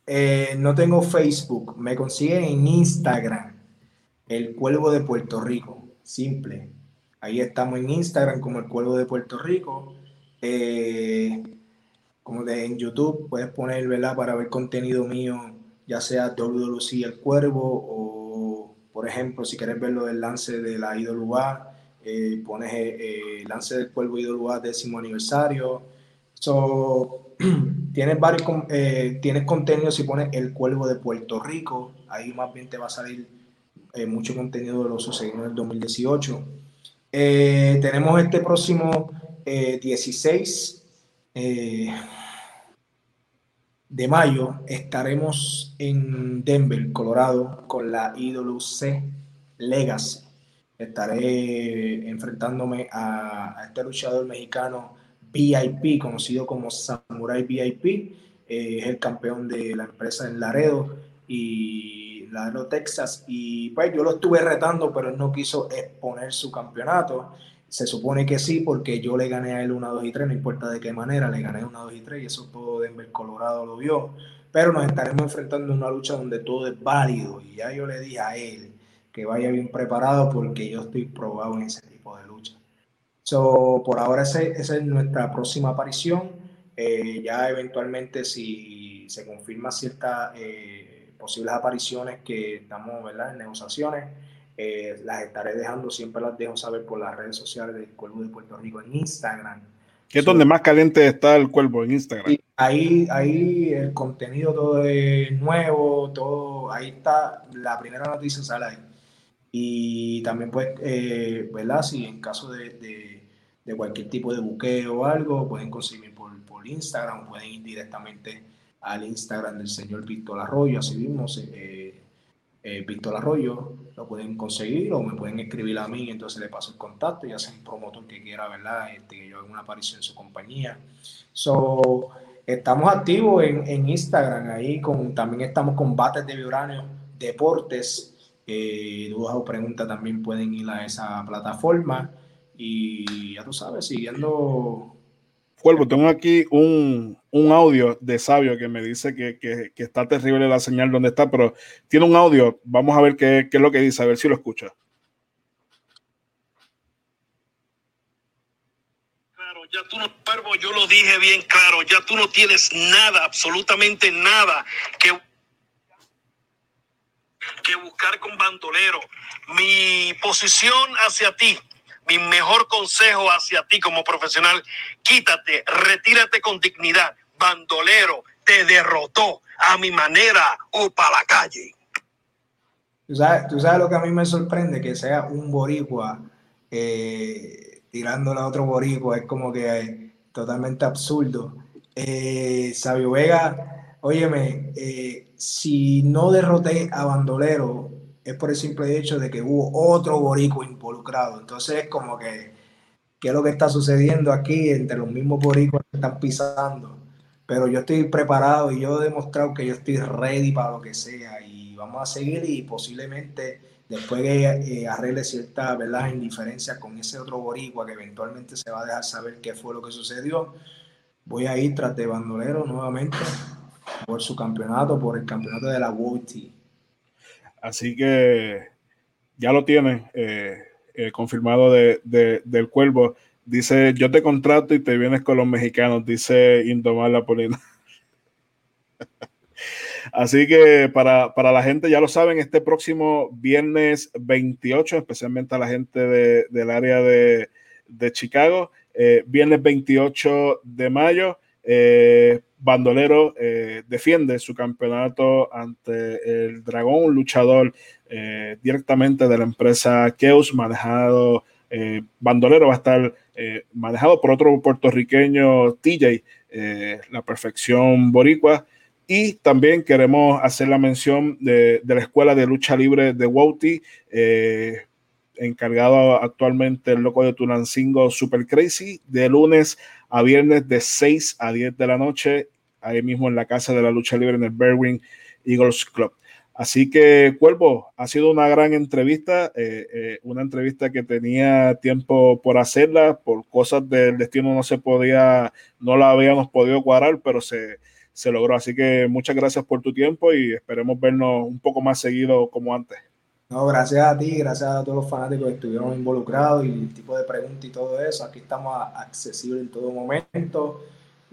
Eh, no tengo Facebook, me consiguen en Instagram, El Cuervo de Puerto Rico, simple. Ahí estamos en Instagram como El Cuervo de Puerto Rico. Eh, como de, en YouTube puedes poner, ¿verdad? Para ver contenido mío, ya sea WWC El Cuervo o, por ejemplo, si quieres ver lo del lance de la IWA, eh, pones eh, Lance del Cuervo IWA décimo aniversario. So, [CLEARS THROAT] tienes varios eh, tienes contenido si pones El Cuervo de Puerto Rico, ahí más bien te va a salir eh, mucho contenido de lo sucedido en el 2018. tenemos este próximo 16 eh, de mayo estaremos en Denver, Colorado, con la IWC Legacy. Estaré enfrentándome a, este luchador mexicano VIP, conocido como Samurai VIP. Eh, es el campeón de la empresa en Laredo y Laredo, Texas. Y pues yo lo estuve retando, pero él no quiso exponer su campeonato. Se supone que sí, porque yo le gané a él 1, 2 y 3, no importa de qué manera, le gané 1, 2 y 3 y eso todo Denver, Colorado lo vio. Pero nos estaremos enfrentando en una lucha donde todo es válido y ya yo le dije a él que vaya bien preparado porque yo estoy probado en ese tipo de lucha. So, por ahora esa es nuestra próxima aparición. Eh, ya eventualmente si se confirma ciertas eh, posibles apariciones que estamos ¿verdad? en negociaciones, eh, las estaré dejando, siempre las dejo saber por las redes sociales del Cuervo de Puerto Rico en Instagram. ¿Qué es donde más caliente está el Cuervo en Instagram? ahí, ahí el contenido todo es nuevo, todo, ahí está, la primera noticia sale ahí. Y también pues, eh, ¿verdad? Si en caso de, de, cualquier tipo de buqueo o algo, pueden conseguir por, por Instagram, pueden ir directamente al Instagram del señor Víctor Arroyo, así mismo, eh, eh, Víctor Arroyo, lo pueden conseguir o me pueden escribir a mí, entonces le paso el contacto y hacen un promotor que quiera, ¿verdad? Este, yo haga una aparición en su compañía. So, estamos activos en, en Instagram, ahí con, también estamos con Bates de Vibranium Deportes. Eh, dudas o preguntas también pueden ir a esa plataforma y ya tú sabes, siguiendo Vuelvo, tengo aquí un, un, audio de Sabio que me dice que, que, que, está terrible la señal donde está, pero tiene un audio. Vamos a ver qué, qué es lo que dice, a ver si lo escucha. Claro, ya tú no, Pervo, yo lo dije bien claro, ya tú no tienes nada, absolutamente nada que, que buscar con bandolero. Mi posición hacia ti mi mejor consejo hacia ti como profesional, quítate, retírate con dignidad. Bandolero te derrotó a mi manera o para la calle. ¿Tú sabes, lo que a mí me sorprende, que sea un boricua eh, tirándole a otro boricua, es como que es totalmente absurdo. Eh, Sabio Vega, óyeme, eh, si no derroté a Bandolero, es por el simple hecho de que hubo otro boricua involucrado. Entonces es como que, ¿qué es lo que está sucediendo aquí entre los mismos boricuas que están pisando? Pero yo estoy preparado y yo he demostrado que yo estoy ready para lo que sea y vamos a seguir y posiblemente después que eh, arregle cierta ¿verdad? indiferencia con ese otro boricua que eventualmente se va a dejar saber qué fue lo que sucedió, voy a ir tras de bandolero nuevamente por su campeonato, por el campeonato de la World Así que ya lo tiene eh, eh, confirmado de, del Cuervo. Dice, yo te contrato y te vienes con los mexicanos, dice Indomar La Polina. [LAUGHS] Así que para, la gente, ya lo saben, este próximo viernes 28, especialmente a la gente del área de, Chicago, eh, viernes 28 de mayo, Bandolero eh, defiende su campeonato ante el Dragón, luchador eh, directamente de la empresa Keus, manejado. Bandolero va a estar manejado por otro puertorriqueño, TJ, la perfección boricua. Y también queremos hacer la mención de, la Escuela de Lucha Libre de Wouti, encargado actualmente el loco de Tulancingo Super Crazy, de lunes a viernes de 6 a 10 de la noche, ahí mismo en la Casa de la Lucha Libre en el Berwin Eagles Club. Así que, Cuervo, ha sido una gran entrevista, eh, eh, una entrevista que tenía tiempo por hacerla, por cosas del destino no se podía, no la habíamos podido cuadrar, pero se, se logró. Así que muchas gracias por tu tiempo y esperemos vernos un poco más seguido como antes. No, gracias a ti, gracias a todos los fanáticos que estuvieron involucrados y el tipo de preguntas y todo eso. Aquí estamos accesibles en todo momento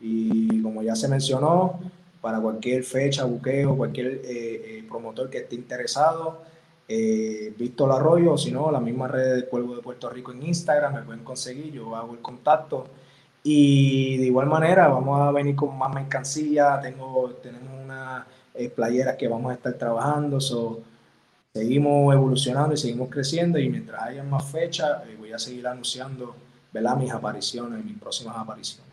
y como ya se mencionó, para cualquier fecha, buqueo, cualquier eh, eh, promotor que esté interesado, eh, Víctor Arroyo, o si no, la misma red del Pueblo de Puerto Rico en Instagram, me pueden conseguir, yo hago el contacto. Y de igual manera, vamos a venir con más mercancía, tengo, tenemos unas eh, playeras que vamos a estar trabajando, so, seguimos evolucionando y seguimos creciendo y mientras haya más fechas eh, voy a seguir anunciando ¿verdad? mis apariciones, mis próximas apariciones.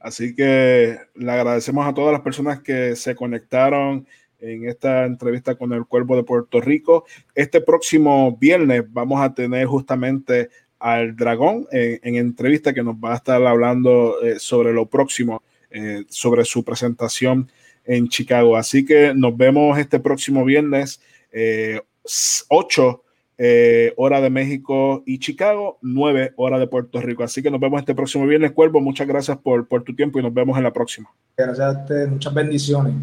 Así que le agradecemos a todas las personas que se conectaron en esta entrevista con el Cuervo de Puerto Rico. Este próximo viernes vamos a tener justamente al Dragón en, entrevista que nos va a estar hablando eh, sobre lo próximo, eh, sobre su presentación en Chicago. Así que nos vemos este próximo viernes, 8 eh, hora de México y Chicago, 9 hora de Puerto Rico. Así que nos vemos este próximo viernes, Cuervo. Muchas gracias por, por tu tiempo y nos vemos en la próxima. Gracias a ustedes, muchas bendiciones.